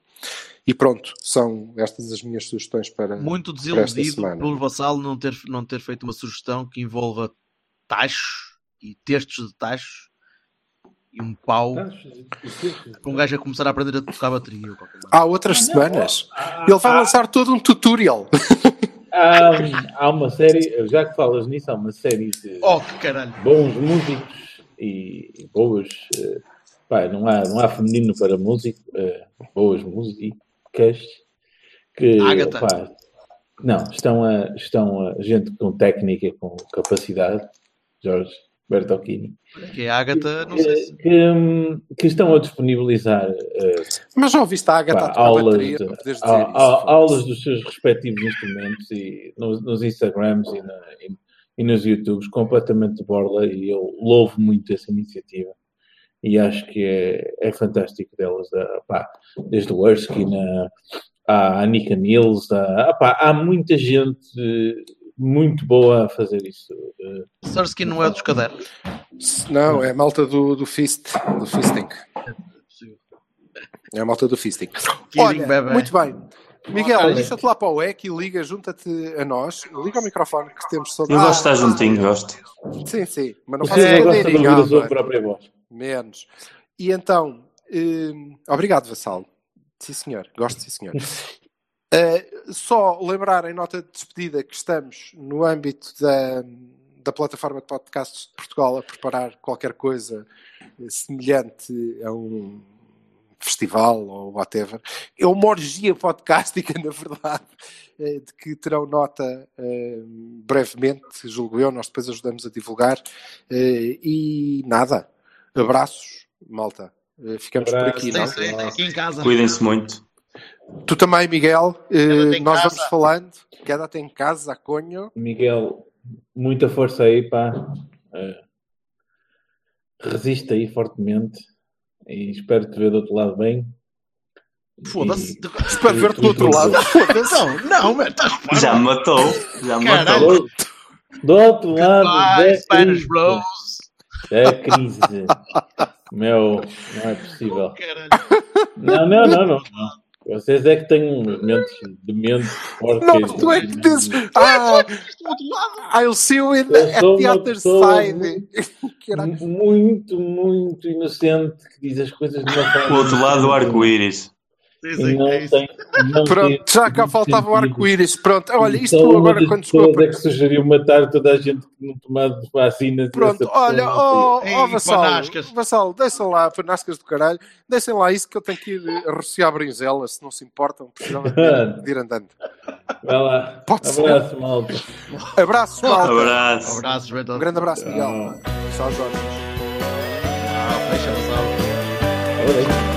E pronto, são estas as minhas sugestões para. Muito desiludido pelo Vassalo não ter, não ter feito uma sugestão que envolva tachos e textos de tachos e um pau com um gajo a começar a aprender a tocar bateria. Há outras semanas. Ele vai lançar todo um tutorial. Há, há, uma série, já que falas nisso, há uma série de oh, caralho. bons músicos e boas. Uh, pá, não, há, não há feminino para músico, uh, boas músicas que pá, não, estão a, estão a gente com técnica, com capacidade, Jorge Bertocchini. Que a Agatha, não sei se... que, que, estão a disponibilizar. Uh, Mas já ouviste a Agatha pá, aulas, bateria, de, a, a, aulas dos seus respectivos instrumentos e nos, nos Instagrams e, na, e, e nos YouTubes completamente de borla e eu louvo muito essa iniciativa e acho que é, é fantástico delas, da, pá, desde o Erskine à, à Nika Nils, a, pá, há muita gente muito boa a fazer isso. Sersky não é dos cadernos? Não, é a malta do, do Fist, do Fisting. É a malta do Fisting. Olha, muito bem. Miguel, lixa-te lá para o EC e liga, junta-te a nós. Liga o microfone que temos só. Eu gosto de estar juntinho, gosto. Sim, sim, mas não faço é, de ouvir a sua própria voz. Menos. E então, hum, obrigado, Vassal. Sim, senhor. Gosto, sim, senhor. Uh, só lembrar em nota de despedida que estamos no âmbito da, da plataforma de podcasts de Portugal a preparar qualquer coisa semelhante a um festival ou whatever. É uma orgia podcástica, na verdade, eh, de que terão nota uh, brevemente, julgo eu, nós depois ajudamos a divulgar. Uh, e nada, abraços, malta. Uh, ficamos Abraço. por aqui, não? Sim, aqui em casa. Cuidem-se muito. Tu também, Miguel. nós casa. vamos falando. Queda-te em casa, conho. Miguel, muita força aí, pá. resiste aí fortemente e espero te ver do outro lado bem. Foda-se. E... Espero ver-te do outro lado. Foda-se. Não, não, mas estás Já me matou. Já me matou. Do outro lado. Goodbye, Spanish Rose. É crise. Meu, não é possível. Não, não, não, não. Vocês é que têm momentos de mente fortes. Não, tu é que dizes. Ah, I'll see you in the, at the other side. Muito, muito inocente que diz as coisas de uma forma. O outro lado do arco-íris. Não tem, não Pronto, tem já cá faltava o arco-íris. Pronto, olha, isto tu agora quando chegou. Para... é que sugeriu matar toda a gente que não tomava vacinas. Pronto, olha, ó oh, oh, Vassal, Vassal, deixem lá, panascas do caralho, deixem lá isso que eu tenho que ir rociar brinzela, se não se importam, precisava de ir andando. Vai lá. Pode abraço, ser. malta. Abraço, malta. Abraço. Abraços, Um grande abraço, Miguel. Tchau, Jorge. Ah, fecha, Vassal. Olha aí.